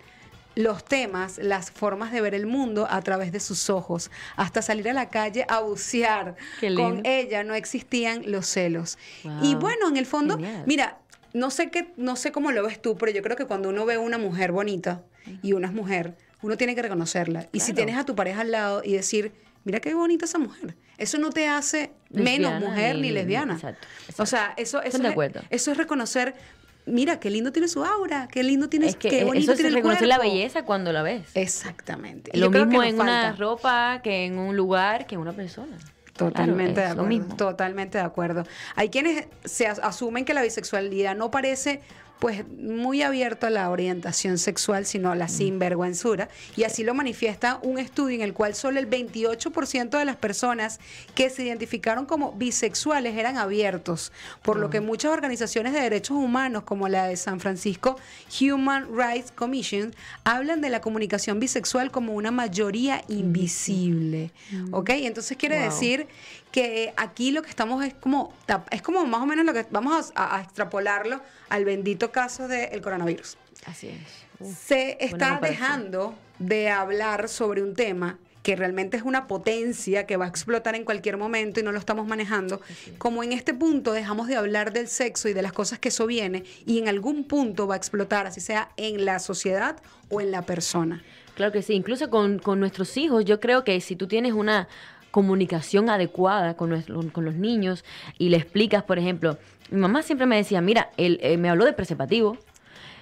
los temas, las formas de ver el mundo a través de sus ojos, hasta salir a la calle a bucear. Con ella no existían los celos. Y bueno, en el fondo, mira, no sé qué, no sé cómo lo ves tú, pero yo creo que cuando uno ve una mujer bonita y una es mujer, uno tiene que reconocerla. Y si tienes a tu pareja al lado y decir, mira qué bonita esa mujer, eso no te hace menos mujer ni lesbiana. Exacto, O sea, eso, eso, es, eso es reconocer mira, qué lindo tiene su aura, qué lindo tiene, es que qué bonito eso tiene reconocer la belleza cuando la ves. Exactamente. Lo mismo en una ropa que en un lugar que en una persona. Totalmente de acuerdo. Totalmente de acuerdo. Hay quienes se asumen que la bisexualidad no parece pues muy abierto a la orientación sexual, sino a la mm. sinvergüenzura. Y así lo manifiesta un estudio en el cual solo el 28% de las personas que se identificaron como bisexuales eran abiertos, por lo que mm. muchas organizaciones de derechos humanos, como la de San Francisco Human Rights Commission, hablan de la comunicación bisexual como una mayoría invisible. ¿Ok? Entonces quiere decir que aquí lo que estamos es como, es como más o menos lo que vamos a, extrapolarlo al bendito caso del coronavirus. Así es. Se está dejando de hablar sobre un tema que realmente es una potencia que va a explotar en cualquier momento y no lo estamos manejando, como en este punto dejamos de hablar del sexo y de las cosas que eso viene y en algún punto va a explotar, así sea en la sociedad o en la persona. Claro que sí, incluso con, con nuestros hijos, yo creo que si tú tienes una comunicación adecuada con, nuestro- con los niños y le explicas, por ejemplo, mi mamá siempre me decía, mira, él eh, me habló de preservativo,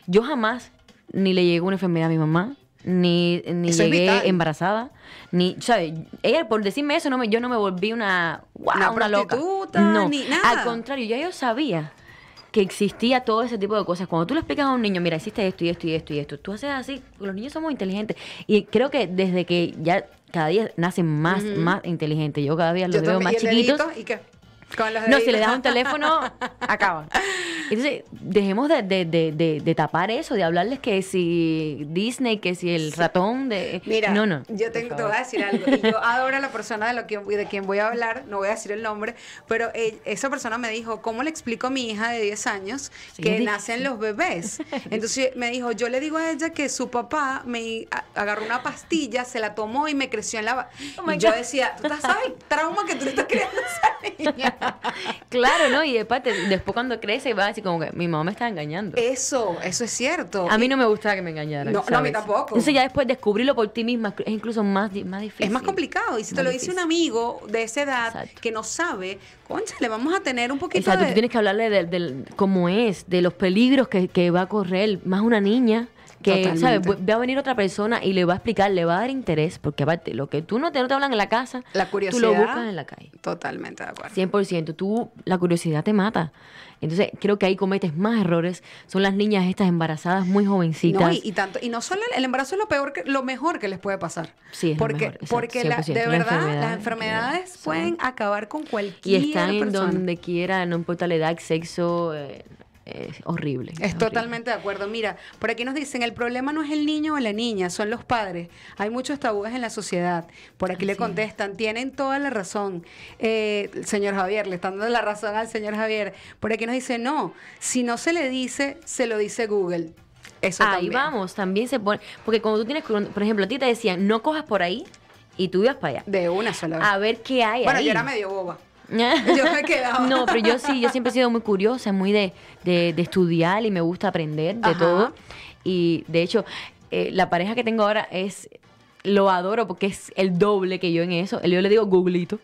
yo jamás ni le llegó una enfermedad a mi mamá, ni, ni Eso llegué embarazada, ni, ¿sabes? Ella por decirme eso, no me, yo no me volví una, wow, Una una, loca. No, ni nada. al contrario, ya yo sabía que existía todo ese tipo de cosas. Cuando tú le explicas a un niño, mira, hiciste esto y esto y esto y esto, tú haces así, los niños somos inteligentes. Y creo que desde que ya cada día nacen más, más inteligentes, yo cada día los Yo veo más ¿Y el chiquitos. ¿Y qué? Con los No, si le das un teléfono, acaban. Entonces, dejemos de, de, de, de, de tapar eso, de hablarles que si Disney, que si el ratón de... Mira, no, no. yo tengo, te voy a decir algo. Y yo adoro a la persona de, lo que, de quien voy a hablar, no voy a decir el nombre, pero eh, esa persona me dijo, ¿cómo le explico a mi hija de 10 años que nacen los bebés? Entonces me dijo, yo le digo a ella que su papá me agarró una pastilla, se la tomó y me creció en la... ba-". Oh y yo decía, ¿tú estás- sabes el trauma que tú le estás creando a esa niña? Claro, ¿no? Y aparte, después cuando crece va a decir como que mi mamá me está engañando. Eso, eso es cierto. A mí no me gustaba que me engañaran. No, no, a mí tampoco. Entonces ya después descubrirlo por ti misma es incluso más, más difícil. Es más complicado. Y si te lo dice un amigo de esa edad Exacto. que no sabe, concha, le vamos a tener un poquito Exacto, de... tú tienes que hablarle del, del cómo es, de los peligros que, que va a correr, más una niña que, ¿sabes? Va a venir otra persona y le va a explicar, le va a dar interés, porque aparte, lo que tú no te, no te hablan en la casa, La tú curiosidad. lo buscas en la calle. Totalmente de acuerdo. 100%, tú, la curiosidad te mata. Entonces, creo que ahí cometes más errores. Son las niñas estas embarazadas muy jovencitas. No, y, y tanto, y no solo el, el embarazo es lo peor que, lo mejor que les puede pasar. Sí, es lo porque, mejor, exacto, porque la- 100%, de la verdad enfermedad, las enfermedades pueden acabar con cualquier y están en persona. donde quiera, no importa la edad, sexo, eh, es horrible. Es totalmente de acuerdo. Mira, por aquí nos dicen, el problema no es el niño o la niña, son los padres. Hay muchos tabúes en la sociedad. Por aquí le es. contestan, tienen toda la razón. Eh, el señor Javier, le están dando la razón al señor Javier. Por aquí nos dice, no, si no se le dice, se lo dice Google. Eso Ahí también. vamos, también se pone. Porque cuando tú tienes, por ejemplo, a ti te decían, no cojas por ahí y tú ibas para allá. De una sola vez. A ver qué hay bueno, ahí. yo era medio boba. Yo me quedaba. No, pero yo sí, yo siempre he sido muy curiosa, muy de, de, de estudiar y me gusta aprender de Ajá. todo. Y de hecho, eh, la pareja que tengo ahora es, lo adoro porque es el doble que yo en eso. Yo le digo googlito.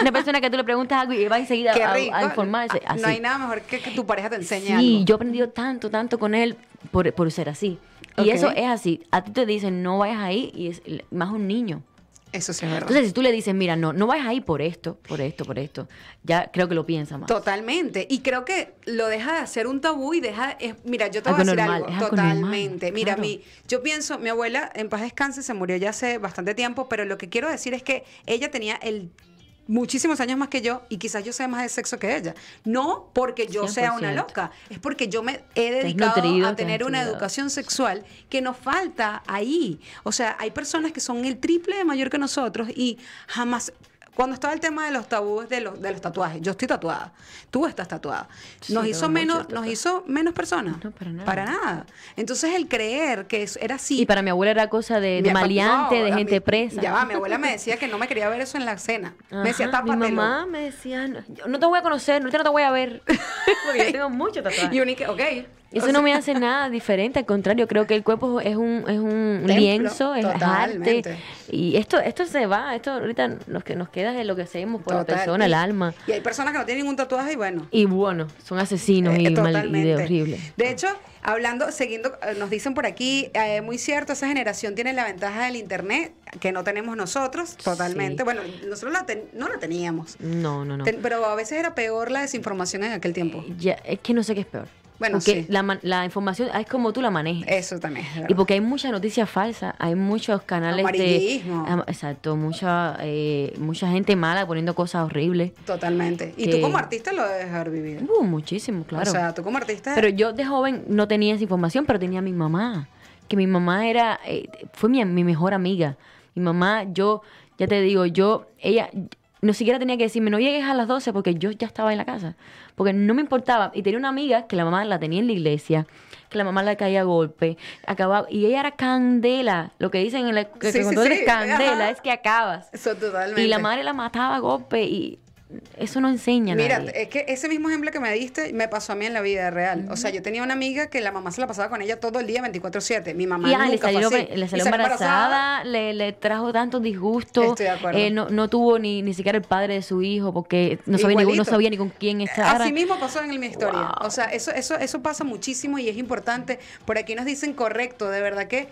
Una persona que tú le preguntas algo y va enseguida a, informarse. Ah, Así. No hay nada mejor que que tu pareja te enseñe Sí, algo. yo he aprendido tanto, tanto con él por, por ser así. Y eso es así. A ti te dicen, no vayas ahí, y es más un niño. Eso sí es verdad. Entonces, si tú le dices, mira, no, no vayas ahí por esto, por esto, por esto, ya creo que lo piensa más. Totalmente. Y creo que lo deja de hacer un tabú y deja. es- mira, yo te voy a decir normal, algo. normal, Totalmente. Mira, claro. mi, yo pienso, mi abuela en paz descanse, se murió ya hace bastante tiempo, pero lo que quiero decir es que ella tenía el muchísimos años más que yo y quizás yo sé más de sexo que ella. No porque yo sea una 100%. loca, es porque yo me he dedicado nutrido, a te tener una educación sexual que nos falta ahí. O sea, hay personas que son el triple de mayor que nosotros y jamás... Cuando estaba el tema de los tabúes de los, de los tatuajes, yo estoy tatuada, tú estás tatuada. Nos hizo menos, nos hizo menos personas. No, para nada. Para nada. Entonces el creer que eso era así. Y para mi abuela era cosa de, de maleante, no, de gente presa. Ya va, mi abuela me decía que no me quería ver eso en la cena. me decía, tápatelo. Mi mamá me decía, no, yo no te voy a conocer, no te voy a ver. Porque yo tengo mucho tatuaje. Y uno ok. Eso no me hace nada diferente, al contrario, creo que el cuerpo es un, es un Templo, lienzo, es totalmente. arte. Y esto, esto se va, esto ahorita lo que nos queda es lo que hacemos por la total. persona, Y- el alma. Y hay personas que no tienen ningún tatuaje y bueno. Y bueno, son asesinos y, Eh, mal, y de horrible. De hecho, hablando, siguiendo, eh, nos dicen por aquí, eh, muy cierto, esa generación tiene la ventaja del internet que no tenemos nosotros, totalmente. Sí. Bueno, nosotros la ten- no la teníamos. No, no, no. Ten- pero a veces era peor la desinformación en aquel tiempo. Ya, es que no sé qué es peor. Bueno, porque sí. la, la información es como tú la manejes. Eso también. es Y porque hay mucha noticia falsa, hay muchos canales de... Exacto, mucha, eh, mucha gente mala poniendo cosas horribles. Totalmente. Y tú como artista lo debes haber vivido. Uh, muchísimo, claro. O sea, tú como artista. Pero yo de joven no tenía esa información, pero tenía a mi mamá. Que mi mamá era, eh, fue mi, mi mejor amiga. Mi mamá, yo, ya te digo, yo, ella, no siquiera tenía que decirme, no llegues a las 12 porque yo ya estaba en la casa. Porque no me importaba. Y tenía una amiga que la mamá la tenía en la iglesia, que la mamá la caía a golpe, acababa, y ella era candela. Lo que dicen en la, que, Sí, sí, cuando tú eres sí, candela ajá. es que acabas. Eso totalmente. Y la madre la mataba a golpe y eso no enseña Mira, nadie. es que ese mismo ejemplo que me diste me pasó a mí en la vida real. O sea, yo tenía una amiga que la mamá se la pasaba con ella todo el día 24/7. Mi mamá Y ah, nunca le salió, fue así. le Y salió salió embarazada, le, le trajo tantos disgustos. Estoy de acuerdo. Eh, no, no tuvo ni, ni siquiera el padre de su hijo porque no sabía, ni, no Igualito. sabía ni con quién estaba. Así mismo pasó en mi historia. Wow. O sea, eso, eso, eso pasa muchísimo y es importante. Por aquí nos dicen correcto, de verdad que eh,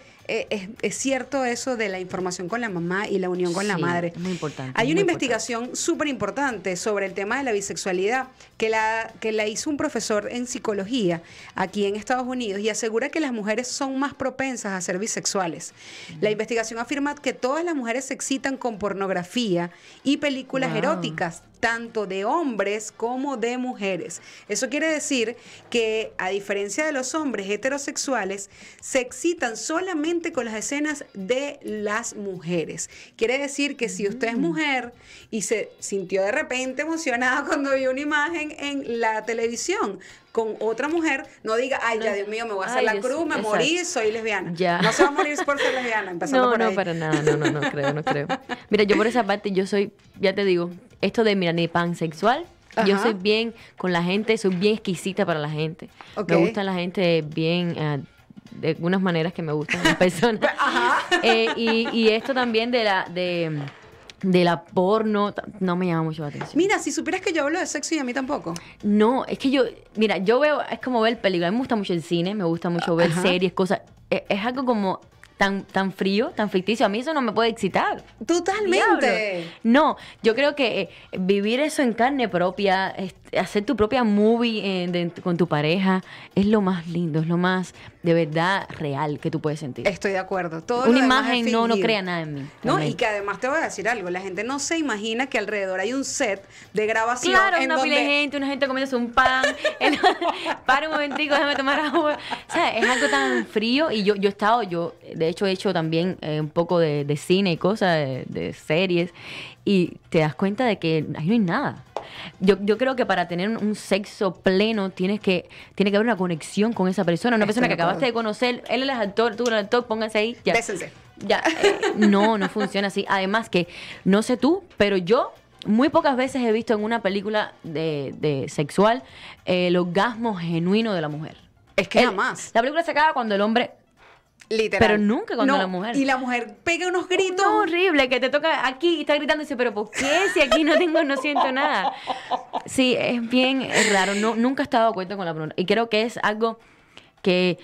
es, es cierto eso de la información con la mamá y la unión con la madre. es muy importante, Hay una investigación súper importante sobre el tema de la bisexualidad que la, que la hizo un profesor en psicología aquí en Estados Unidos y asegura que las mujeres son más propensas a ser bisexuales. La investigación afirma que todas las mujeres se excitan con pornografía y películas Wow. eróticas tanto de hombres como de mujeres. Eso quiere decir que, a diferencia de los hombres heterosexuales, se excitan solamente con las escenas de las mujeres. Quiere decir que si usted es mujer y se sintió de repente emocionada cuando vio una imagen en la televisión con otra mujer, no diga, ay, ya Dios mío, me voy a hacer Ay, la cruz, me exacto. morí, soy lesbiana. Ya. No se va a morir por ser lesbiana, empezando No, por no, ahí. para nada, no, no, no creo, no creo. Mira, yo por esa parte, yo soy, ya te digo, esto de, mira, ni pansexual, yo Ajá. soy bien con la gente, soy bien exquisita para la gente. Me gusta la gente bien, eh, de algunas maneras que me gustan las personas. Eh, y, y esto también de la, de, de la porno, no me llama mucho la atención. Mira, si supieras que yo hablo de sexo y a mí tampoco. No, es que yo, mira, yo veo, es como ver películas. A mí me gusta mucho el cine, me gusta mucho ver Ajá. series, cosas. Es, es algo como tan, tan frío, tan ficticio. A mí eso no me puede excitar. Totalmente. Diablo. No, yo creo que eh, vivir eso en carne propia, este, hacer tu propia movie eh, de- con tu pareja, es lo más lindo, es lo más de verdad real que tú puedes sentir. Estoy de acuerdo. Todo Una imagen no, no crea nada en mí. No, y que además te voy a decir algo, la gente no se imagina que alrededor hay un set de grabación Claro, en una donde pila de gente, una gente comiéndose un pan. para un momentico, déjame tomar agua. O sea, es algo tan frío. Y yo, yo he estado, yo de hecho he hecho también eh, un poco de, de cine y cosas, de, de series. Y te das cuenta de que ahí no hay nada. Yo, yo creo que para tener un, sexo pleno tienes que, tiene que haber una conexión con esa persona. Una persona que acabaste de conocer, él es el actor, tú eres el actor, pónganse ahí. Ya. Bésense. Ya, eh, no, no funciona así. Además que, no sé tú, pero yo muy pocas veces he visto en una película de, de sexual eh, el orgasmo genuino de la mujer. Es que El- jamás. La película se acaba cuando el hombre... Literal. Pero nunca cuando No, la mujer. Y la mujer pega unos gritos. No, horrible, que te toca aquí y está gritando y dice, pero ¿por qué si aquí no tengo, no siento nada? Sí, es bien raro. No, nunca he estado de acuerdo con la pornografía. Y creo que es algo que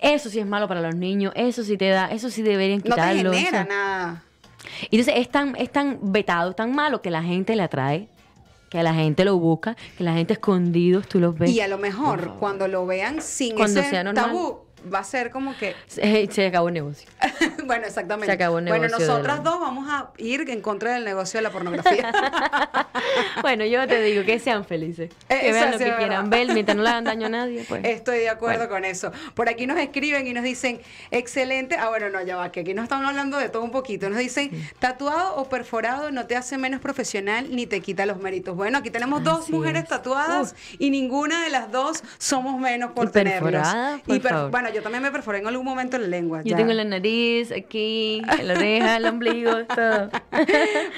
eso sí es malo para los niños, eso sí te da, eso sí deberían No te quitarlo. o genera sea. nada. Y entonces es tan, es tan vetado, tan malo que la gente le atrae, que la gente lo busca, que la gente escondidos tú los ves. Y a lo mejor cuando lo vean sin Cuando ese sea normal. tabú, va a ser como que Se, se acabó el negocio. bueno, exactamente. Se acabó el bueno, negocio de nosotras la- dos vamos a ir en contra del negocio de la pornografía. bueno, yo te digo que sean felices. Eh, Que vean lo que quieran ver mientras no le hagan daño a nadie. Pues. Estoy de acuerdo Bueno. con eso. Por aquí nos escriben y nos dicen, excelente. Ah, bueno, no, ya va, que aquí nos están hablando de todo un poquito. Nos dicen, tatuado o perforado no te hace menos profesional ni te quita los méritos. Bueno, aquí tenemos dos Así mujeres es. tatuadas y ninguna de las dos somos menos por Y tenerlos. perforada, por Y per- favor. bueno, yo también me perforé en algún momento en la lengua. Yo ya. tengo la nariz, aquí, en la oreja, el ombligo, todo.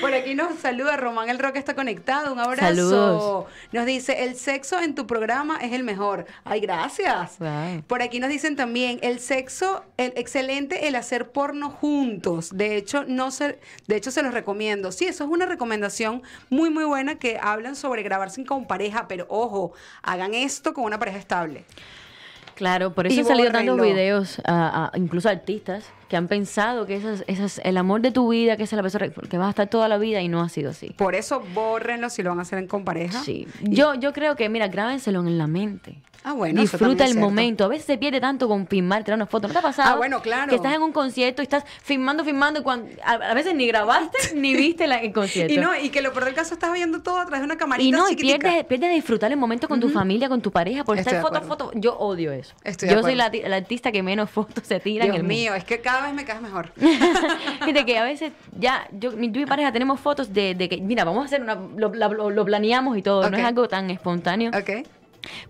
Por aquí nos saluda Román El Roque está conectado. Un abrazo. Saludos. Nos dice, el sexo en tu programa es el mejor. Ay, gracias. Wow. Por aquí nos dicen también, el sexo, el excelente el hacer porno juntos. De hecho, no se, de hecho se los recomiendo. Sí, eso es una recomendación muy muy buena que hablan sobre grabarse con pareja, pero ojo, hagan esto con una pareja estable. Claro, por eso han salido tantos videos, a- a- incluso artistas, que han pensado que ese es, es el amor de tu vida, que esa es la persona que vas a estar toda la vida y no ha sido así. Por eso bórrenlo si lo van a hacer en con pareja. Sí. Yo, yo creo que, mira, grábenselo en la mente. Ah, bueno, eso Disfruta el momento. A veces se pierde tanto con filmar, tirar una foto. ¿No te ha pasado? Ah, bueno, claro. Que estás en un concierto y estás filmando, filmando y cuando, a, a veces ni grabaste ni viste la- el concierto. Y no, y que lo peor del caso estás viendo todo a través de una camarita Y no, y pierdes, pierdes de disfrutar el momento con tu familia, con tu pareja, por Estoy estar de foto a foto. Yo odio eso. Estoy de Yo soy acuerdo. la, la artista que menos fotos se tira en Dios el mundo. mío, es que cada vez me caes mejor. Fíjate que a veces ya, yo, mi, yo y mi pareja tenemos fotos de, de que, mira, vamos a hacer una, lo, lo- lo planeamos y todo, Ok. no es algo tan espontáneo. ¿Ok?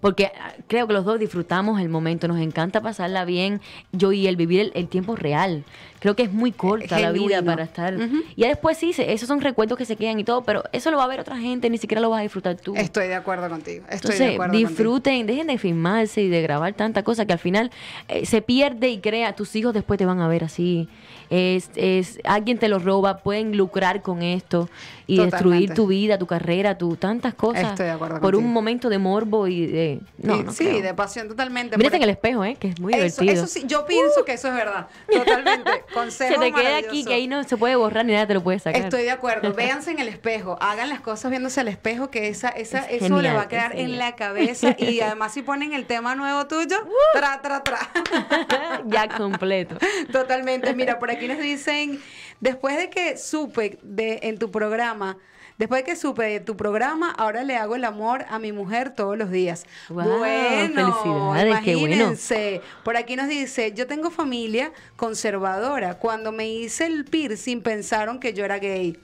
Porque ah, creo que los dos disfrutamos el momento, nos encanta pasarla bien, yo y él, vivir el, el tiempo real. Creo que es muy corta la vida para estar. Y ya después sí, esos son recuerdos que se quedan y todo, pero eso lo va a ver otra gente, ni siquiera lo vas a disfrutar tú. Estoy de acuerdo contigo. Estoy Entonces, de acuerdo contigo. disfruten, dejen de filmarse y de grabar tanta cosa que al final eh, se pierde y crea, tus hijos después te van a ver así. Es, es, alguien te lo roba, pueden lucrar con esto y Totalmente. destruir tu vida, tu carrera, tu tantas cosas Estoy de acuerdo por un momento de morbo y de no, Y- no sí, creo. de pasión totalmente. Mírate en el espejo, ¿eh? que es muy eso, divertido. eso sí, yo pienso que eso es verdad. Totalmente. Consejo se te queda aquí que ahí no se puede borrar ni nada te lo puede sacar. Estoy de acuerdo. Véanse en el espejo. Hagan las cosas viéndose al espejo, que esa, esa, Es eso le va a quedar en la cabeza. Y además, si ponen el tema nuevo tuyo, tra, tra, tra. ya completo. Totalmente. Mira, por aquí nos dicen, después de que supe de en tu programa, después de que supe de tu programa, ahora le hago el amor a mi mujer todos los días. Bueno, felicidades, qué bueno. imagínense. Por aquí nos dice, yo tengo familia conservadora. Cuando me hice el piercing pensaron que yo era gay.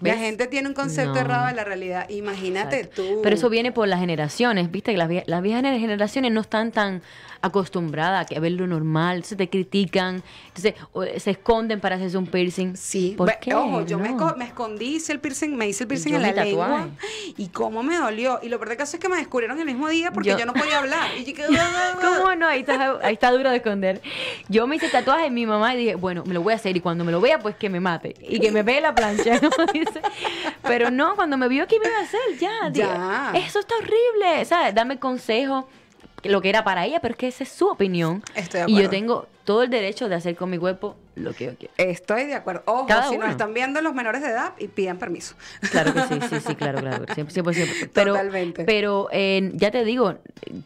La gente tiene un concepto No. errado de la realidad. Imagínate Exacto. tú. Pero eso viene por las generaciones, viste que las, vie- las viejas generaciones no están tan acostumbradas a ver lo normal, entonces te critican, entonces se esconden para hacerse un piercing. Sí, ¿Por qué? ojo, yo me, No. esco- me escondí, hice el piercing, me hice el piercing Yo en la tatuaje. lengua y cómo me dolió. Y lo peor de caso es que me descubrieron el mismo día porque yo, Yo- no podía hablar. Y yo, ¿Cómo no? Ahí está, ahí está duro de esconder. Yo me hice tatuaje en mi mamá y dije, bueno, me lo voy a hacer y cuando me lo vea, pues que me mate y que me pegue la plancha, dice. Pero no, cuando me vio que me iba a hacer, ya, Ya. eso está horrible, ¿sabes? Dame consejo, lo que era para ella, pero es que esa es su opinión. Estoy de y yo acuerdo. tengo todo el derecho de hacer con mi cuerpo lo que yo quiero. Estoy de acuerdo. Ojo, Cada si uno. nos están viendo los menores de edad y pidan permiso. Claro que sí, sí, sí, claro, claro. 100%. Pero, Totalmente. Pero eh, ya te digo,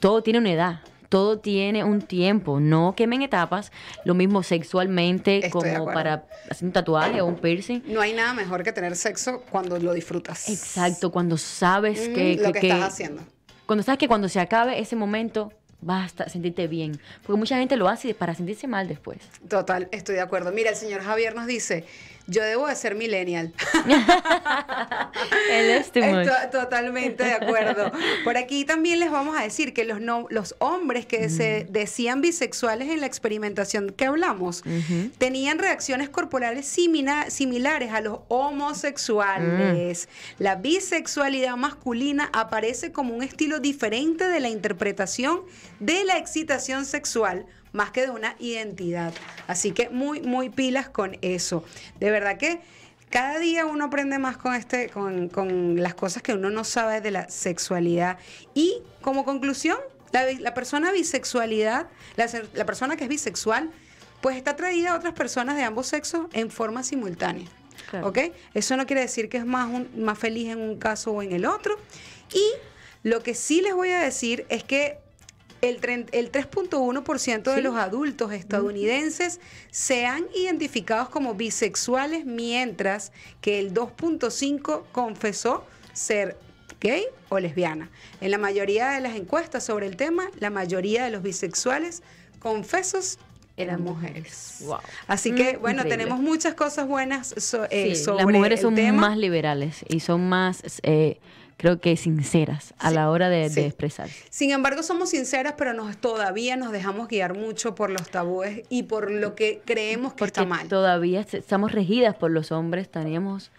todo tiene una edad. Todo tiene un tiempo. No quemen etapas. Lo mismo sexualmente, Estoy como acuerdo. para hacer un tatuaje o un piercing. No hay nada mejor que tener sexo cuando lo disfrutas. Exacto, cuando sabes que, lo que estás haciendo. Cuando sabes que cuando se acabe ese momento vas a sentirte bien. Porque mucha gente lo hace para sentirse mal después. Total, estoy de acuerdo. Mira, el señor Javier nos dice, yo debo de ser millennial. Él es too much. Esto- totalmente de acuerdo. Por aquí también les vamos a decir que los, no, los hombres que se decían bisexuales en la experimentación que hablamos tenían reacciones corporales simina- similares a los homosexuales. La bisexualidad masculina aparece como un estilo diferente de la interpretación de la excitación sexual más que de una identidad. Así que muy, muy pilas con eso. De verdad que cada día uno aprende más con este, con, con las cosas que uno no sabe de la sexualidad. Y como conclusión, la, la persona bisexualidad, la, la persona que es bisexual, pues está atraída a otras personas de ambos sexos en forma simultánea. Claro. ¿Ok? Eso no quiere decir que es más, un- más feliz en un caso o en el otro. Y lo que sí les voy a decir es que el, tren- el 3.1% de Sí. los adultos estadounidenses se han identificado como bisexuales, mientras que el 2.5% confesó ser gay o lesbiana. En la mayoría de las encuestas sobre el tema, la mayoría de los bisexuales confesos eran mujeres. Wow. Así que, Mm, bueno, increíble. tenemos muchas cosas buenas so- eh, Sí, sobre las mujeres el son tema. más liberales y son más, eh, creo que sinceras a Sí, la hora de, expresarse. Sin embargo, somos sinceras, pero nos, todavía nos dejamos guiar mucho por los tabúes y por lo que creemos que Porque está mal. todavía est- estamos regidas por los hombres, teníamos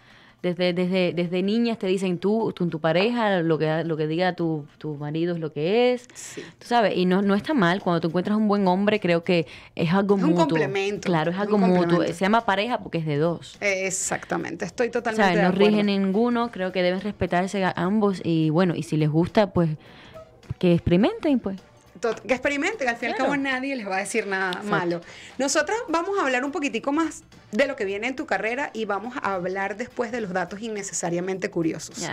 desde, desde, desde niñas te dicen tú, tú, tu pareja, lo que, lo que diga tu, tu marido es lo que es. Sí. Tú sabes, y no, no está mal. Cuando tú encuentras un buen hombre, creo que es algo Es un mutuo. complemento, Claro, es algo mutuo. Se llama pareja porque es de dos. Exactamente, estoy totalmente ¿Sabes? de No acuerdo. rige ninguno, creo que deben respetarse a ambos y bueno, y si les gusta, pues que experimenten, pues. Que experimenten, al fin y al cabo nadie les va a decir nada malo. Nosotras vamos a hablar un poquitico más de lo que viene en tu carrera y vamos a hablar después de los datos innecesariamente curiosos.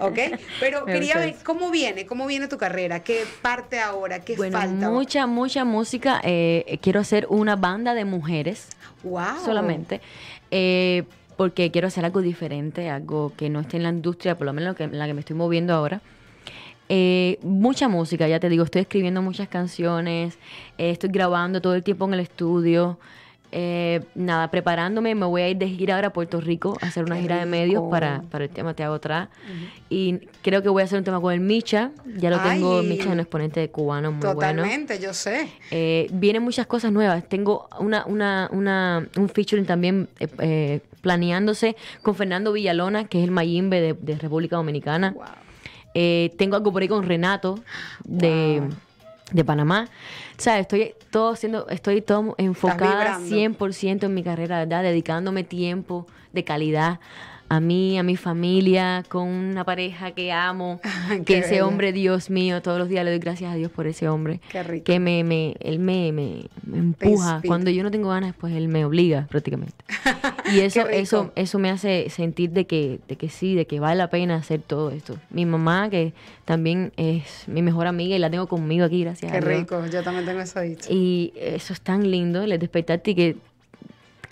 ¿Ok? Pero quería ver cómo viene, cómo viene tu carrera, qué parte ahora, qué Bueno, falta. mucha, mucha música. eh, quiero hacer una banda de mujeres Wow. solamente. eh, porque quiero hacer algo diferente, algo que no esté en la industria, por lo menos lo que- en la que me estoy moviendo ahora. Eh, mucha música, ya te digo, estoy escribiendo muchas canciones, eh, estoy grabando todo el tiempo en el estudio. Eh, nada, preparándome, me voy a ir de gira ahora a Puerto Rico a hacer una Qué gira de medios para, para el tema Te hago atrás. Y creo que voy a hacer un tema con el Micha. Ya lo tengo. Micha es un exponente cubano muy bueno. Totalmente, yo sé. Eh, vienen muchas cosas nuevas. Tengo una, una, una, un featuring también eh, eh, planeándose con Fernando Villalona, que es el Mayimbe de, de República Dominicana. Wow. Eh, tengo algo por ahí con Renato de, Wow. de Panamá. O sea, estoy todo haciendo, estoy todo enfocada vibrando. 100% en mi carrera, ¿verdad? Dedicándome tiempo de calidad a mí, a mi familia, con una pareja que amo, Qué que ese bella. hombre, Dios mío, todos los días le doy gracias a Dios por ese hombre. Qué rico. Que me, me, él me, me, me empuja. Cuando yo no tengo ganas, pues él me obliga prácticamente. Y eso, eso, eso me hace sentir de que, de que sí, de que vale la pena hacer todo esto. Mi mamá, que también es mi mejor amiga y la tengo conmigo aquí, gracias Qué a Dios. rico, yo también tengo eso dicho. Y eso es tan lindo, el despertarte y que,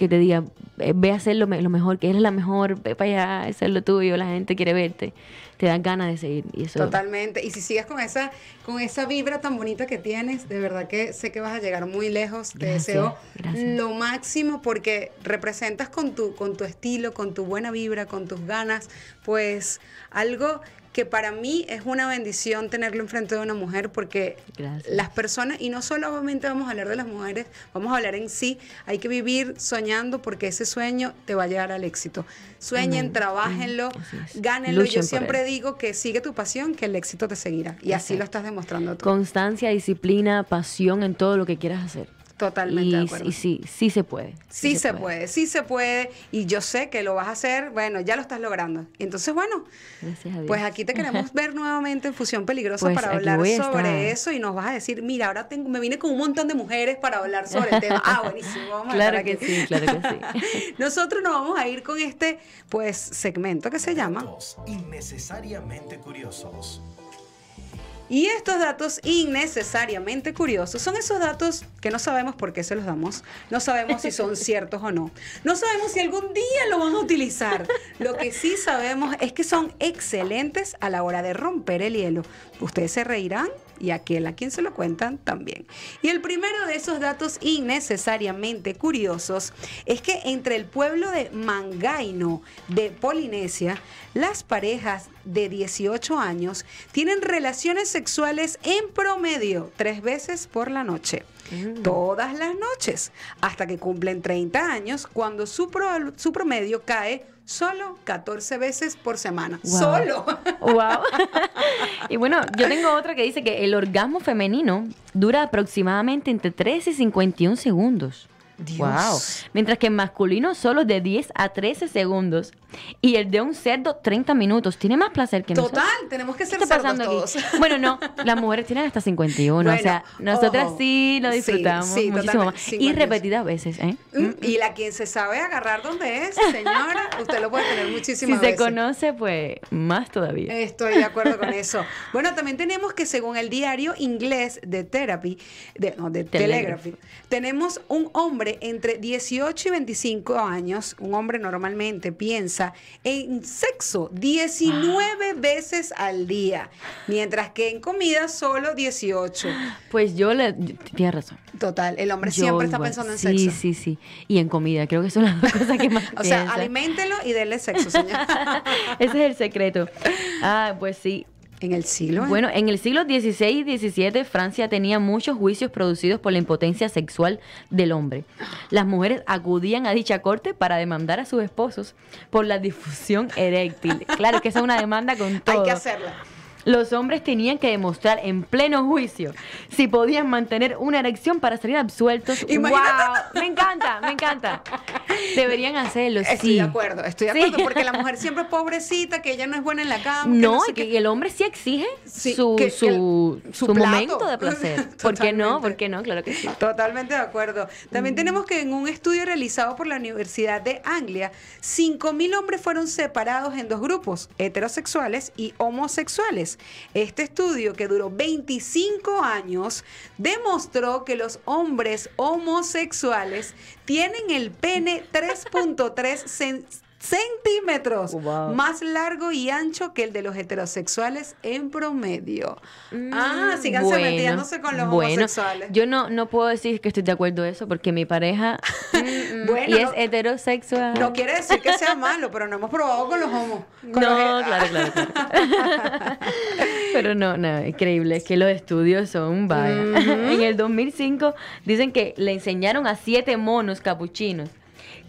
que te diga, ve a hacer lo, me- lo mejor, que eres la mejor, ve para allá, hacer lo tuyo, la gente quiere verte, te dan ganas de seguir. Y eso, Totalmente. Y si sigues con esa, con esa vibra tan bonita que tienes, de verdad que sé que vas a llegar muy lejos. Te Gracias, deseo gracias. lo máximo porque representas con tu, con tu estilo, con tu buena vibra, con tus ganas, pues algo que para mí es una bendición tenerlo enfrente de una mujer porque Gracias. las personas, y no solamente vamos a hablar de las mujeres, vamos a hablar en sí, hay que vivir soñando porque ese sueño te va a llegar al éxito. Sueñen, Amén. trabajenlo, gánenlo. Luchen Yo siempre digo que sigue tu pasión, que el éxito te seguirá. Y así lo estás demostrando tú. Constancia, disciplina, pasión en todo lo que quieras hacer. Totalmente y, de acuerdo. y sí, sí se puede. Sí, se, puede. sí se puede. Y yo sé que lo vas a hacer, bueno, ya lo estás logrando. Entonces, bueno, Gracias a Dios. pues aquí te queremos ver nuevamente en Fusión Peligrosa Pues para hablar a sobre eso y nos vas a decir, mira, ahora tengo, me vine con un montón de mujeres para hablar sobre el tema. Ah, buenísimo, vamos a Claro estar que aquí. sí, claro que sí. Nosotros nos vamos a ir con este, pues, segmento que se llama innecesariamente curiosos. Y estos datos innecesariamente curiosos son esos datos que no sabemos por qué se los damos, no sabemos si son ciertos o no, no sabemos si algún día lo van a utilizar. Lo que sí sabemos es que son excelentes a la hora de romper el hielo. Ustedes se reirán y aquel a quien se lo cuentan también. Y el primero de esos datos innecesariamente curiosos es que entre el pueblo de Mangaino de Polinesia, las parejas de 18 años tienen relaciones sexuales en promedio tres veces por la noche. Todas las noches, hasta que cumplen 30 años, cuando su, pro- su promedio cae solo 14 veces por semana. Wow. Solo. Wow. y bueno, yo tengo otra que dice que el orgasmo femenino dura aproximadamente entre 13 y 51 segundos. Dios. Wow. Mientras que el masculino solo de 10 a 13 segundos. Y el de un cerdo 30 minutos. Tiene más placer que nosotros. Total, tenemos que ¿Qué ser cerdos todos. aquí? Bueno, no, las mujeres tienen hasta 51. Bueno, o sea, nosotras ojo. sí lo disfrutamos sí, muchísimo más. 50. Y repetidas veces, ¿eh? Mm, Y la quien se sabe agarrar donde es, señora, usted lo puede tener Si muchísimas se veces. conoce, pues más todavía. Estoy de acuerdo con eso. Bueno, también tenemos que según el diario inglés de Therapy, de, no, de Telegraph. Telegraphy, tenemos un hombre entre 18 y 25 años, un hombre normalmente piensa en sexo 19 veces al día, mientras que en comida solo 18. Pues yo le. Tienes razón. Total, el hombre Yo siempre está pensando en sí, sexo. Sí, sí, Y en comida. Creo que son las dos cosas que más O sea, piensa. aliméntelo y denle sexo, señor. Ese es el secreto. Ah, pues sí. En el siglo. Bueno, en el siglo XVI y XVII Francia tenía muchos juicios producidos por la impotencia sexual del hombre. Las mujeres acudían a dicha corte para demandar a sus esposos por la difusión eréctil. Claro que esa es una demanda con todo. hay que hacerla. Los hombres tenían que demostrar en pleno juicio si podían mantener una erección para salir absueltos. Imagínate. ¡Wow! Me encanta, me encanta. Deberían hacerlo, Estoy sí. de acuerdo, estoy de Sí. acuerdo, porque la mujer siempre es pobrecita, que ella no es buena en la cama. No, sé y que el hombre sí exige Sí, su, que- que su, el- su su momento de placer. ¿Por qué no? ¿Por qué no? Claro que sí. Totalmente de acuerdo. También tenemos que en un estudio realizado por la Universidad de Anglia, 5.000 hombres fueron separados en dos grupos, heterosexuales y homosexuales. Este estudio, que duró 25 años, demostró que los hombres homosexuales tienen el pene 3.3 cen- centímetros Wow. más largo y ancho que el de los heterosexuales en promedio. ah, síganse Bueno, metiéndose con los bueno, homosexuales. Yo no, no puedo decir que estoy de acuerdo en eso porque mi pareja mm, mm, Bueno, y es no- heterosexual. No quiere decir que sea malo, pero no hemos probado con los homos. con No, los- claro, claro, claro. Pero no, no, increíble, es que los estudios son vaya. En el 2005 dicen que le enseñaron a siete monos capuchinos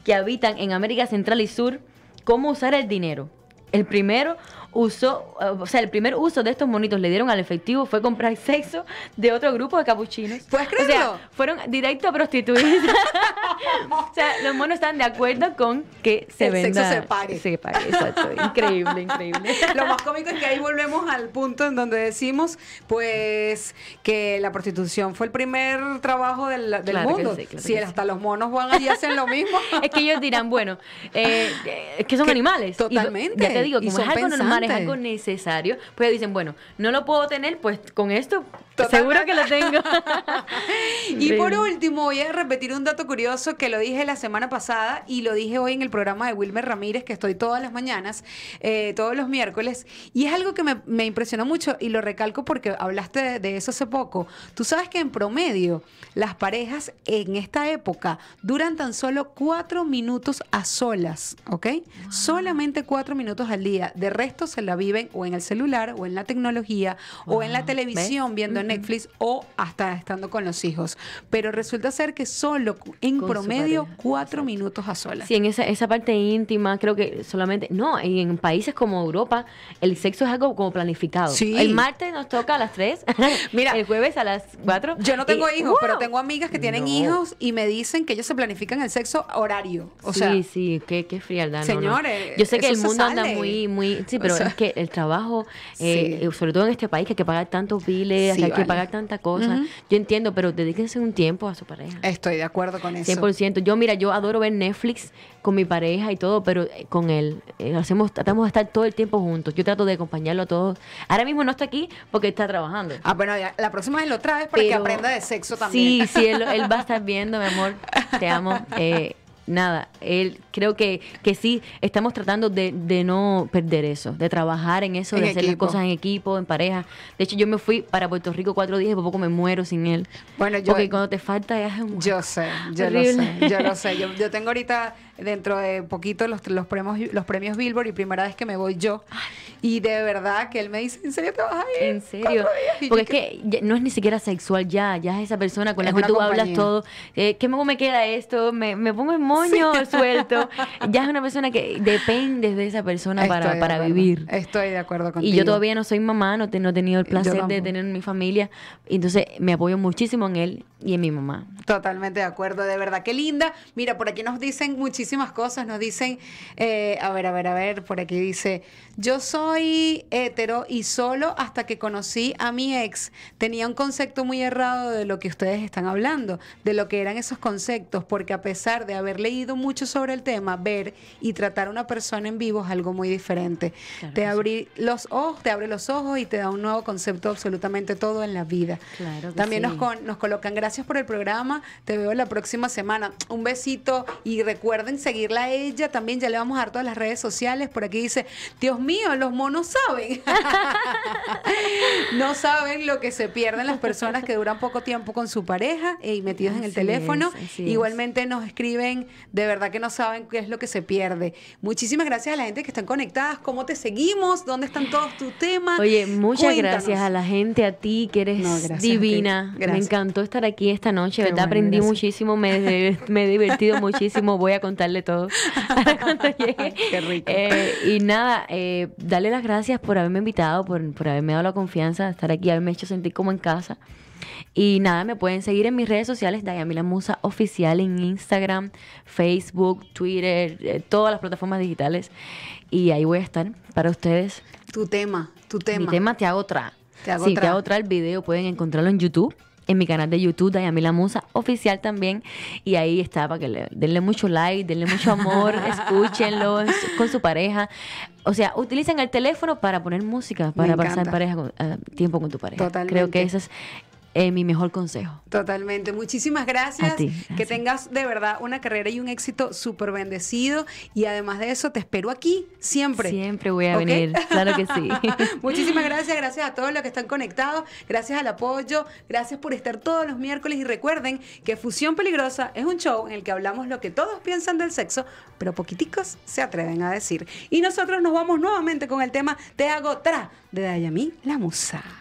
que habitan en América Central y Sur cómo usar el dinero. El primero usó, o sea, el primer uso de estos monitos le dieron al efectivo fue comprar sexo de otro grupo de capuchinos. ¿Puedes O creerlo? sea, fueron directo a prostituirse. o sea, los monos están de acuerdo con que se El sexo se pague. Se pague, exacto. Increíble, increíble. Lo más cómico es que ahí volvemos al punto en donde decimos, pues, que la prostitución fue el primer trabajo del, del Claro que mundo. sí, claro si hasta los monos van allí y hacen lo mismo. Es que ellos dirán, bueno, eh, eh, es que son Que- animales. Y totalmente. ya te digo, Y como son es algo normal, es pensantes. algo necesario, pues dicen, bueno, no lo puedo tener, pues con esto Totalmente. seguro que lo tengo. Y por último, voy a repetir un dato curioso que lo dije la semana pasada y lo dije hoy en el programa de Wilmer Ramírez, que estoy todas las mañanas, eh, todos los miércoles. Y es algo que me, me impresionó mucho y lo recalco porque hablaste de, de eso hace poco. Tú sabes que en promedio las parejas en esta época duran tan solo cuatro minutos a solas, ¿ok? Solamente cuatro minutos al día. De resto se la viven o en el celular o en la tecnología o en la televisión ¿Ves? viendo Netflix o hasta estando con los hijos. Pero resulta ser que solo en Con promedio cuatro minutos a solas. Sí, en esa, esa parte íntima, creo que solamente. No, y en países como Europa, el sexo es algo como planificado. Sí. El martes nos toca a las 3. Mira, el jueves a las 4. Yo no tengo hijos, pero tengo amigas que tienen No. hijos y me dicen que ellos se planifican el sexo horario. O sea, sí, sí, qué, qué frialdad. no, no. Señores, Yo sé que el se mundo anda muy, muy. Sí, pero sea, es que el trabajo, eh, Sí. eh, sobre todo en este país, que hay que pagar tantos biles, Sí, hay que pagar tantas cosas. Ujú. Yo entiendo, pero dedíquense un tiempo a su pareja. estoy de acuerdo con eso. 100%. Yo, mira, yo adoro ver Netflix con mi pareja y todo, pero eh, con él. eh, hacemos, tratamos de estar todo el tiempo juntos. Yo trato de acompañarlo a todos. Ahora mismo no está aquí porque está trabajando. Ah, bueno, ya, la próxima vez lo traes para que aprenda de sexo también. Sí, sí, él, él va a estar viendo, mi amor. Te amo. Eh, nada, él creo que, que sí, estamos tratando de, de no perder eso, de trabajar en eso, En de hacer las cosas en equipo, en pareja. De hecho, yo me fui para Puerto Rico cuatro días y por poco me muero sin él. Bueno, yo- Porque cuando te falta es un... Yo sé, yo Horrible. lo sé, yo lo sé. Yo, yo tengo ahorita dentro de poquito los, los premios los premios Billboard y primera vez que me voy yo. Y de verdad que él me dice, ¿en serio te vas a ir? En serio. Cuatro días". Y yo Porque es que- no es ni siquiera sexual ya, ya es esa persona con la que tú hablas todo. Eh, ¿Qué me queda esto? ¿Me, me pongo en moño suelto? Ya es una persona que depende de esa persona Estoy para, para vivir. Estoy de acuerdo contigo. Y yo todavía no soy mamá, no, te- no he tenido el placer de tener mi familia. Entonces me apoyo muchísimo en él y en mi mamá. Totalmente de acuerdo, de verdad, qué linda. Mira, por aquí nos dicen muchísimas cosas, nos dicen, eh, a ver, a ver, a ver, por aquí dice, yo soy hetero y solo hasta que conocí a mi ex tenía un concepto muy errado de lo que ustedes están hablando, de lo que eran esos conceptos, porque a pesar de haber leído mucho sobre el tema, ver y tratar a una persona en vivo es algo muy diferente. Claro te abrí los ojos, te abre los ojos y te da un nuevo concepto absolutamente todo en la vida. Claro También nos con- nos colocan gracias por el programa. Te veo la próxima semana. Un besito y recuerden seguirla a ella. También ya le vamos a dar todas las redes sociales. Por aquí dice, Dios mío, los monos saben. no saben lo que se pierden las personas que duran poco tiempo con su pareja y metidos en el teléfono. es, así es. Igualmente nos escriben, de verdad que no saben qué es lo que se pierde. Muchísimas gracias a la gente que están conectadas. ¿Cómo te seguimos? ¿Dónde están todos tus temas? Oye, muchas Cuéntanos. gracias a la gente, a ti que eres No, gracias divina. Me encantó estar aquí esta noche, Qué ¿verdad? bueno, Aprendí gracias. muchísimo, me, me he divertido muchísimo. Voy a contarle todo cuando llegue. Qué rico. Eh, y nada, eh, darle las gracias por haberme invitado, por, por haberme dado la confianza de estar aquí, haberme hecho sentir como en casa. Y nada, me pueden seguir en mis redes sociales, Dayamila Musa Oficial en Instagram, Facebook, Twitter, eh, todas las plataformas digitales. Y ahí voy a estar para ustedes. Tu tema, tu tema. Mi tema Te hago tra. Te hago sí, tra. Te hago tra el video. Pueden encontrarlo en YouTube. En mi canal de YouTube, Dayamila Musa Oficial también. Y ahí está para que le denle mucho like, denle mucho amor, escúchenlo es- con su pareja. O sea, utilicen el teléfono para poner música, para pasar pareja con- eh, tiempo con tu pareja. Totalmente. Creo que esa es eh, mi mejor consejo. Totalmente. Muchísimas gracias. A ti, Que tengas de verdad una carrera y un éxito súper bendecido. Y además de eso, te espero aquí siempre. Siempre voy a venir, claro que sí. Muchísimas gracias, gracias a todos los que están conectados, gracias al apoyo, gracias por estar todos los miércoles y recuerden que Fusión Peligrosa es un show en el que hablamos lo que todos piensan del sexo, pero poquiticos se atreven a decir. Y nosotros nos vamos nuevamente con el tema Te hago tra de Dayami la Musa.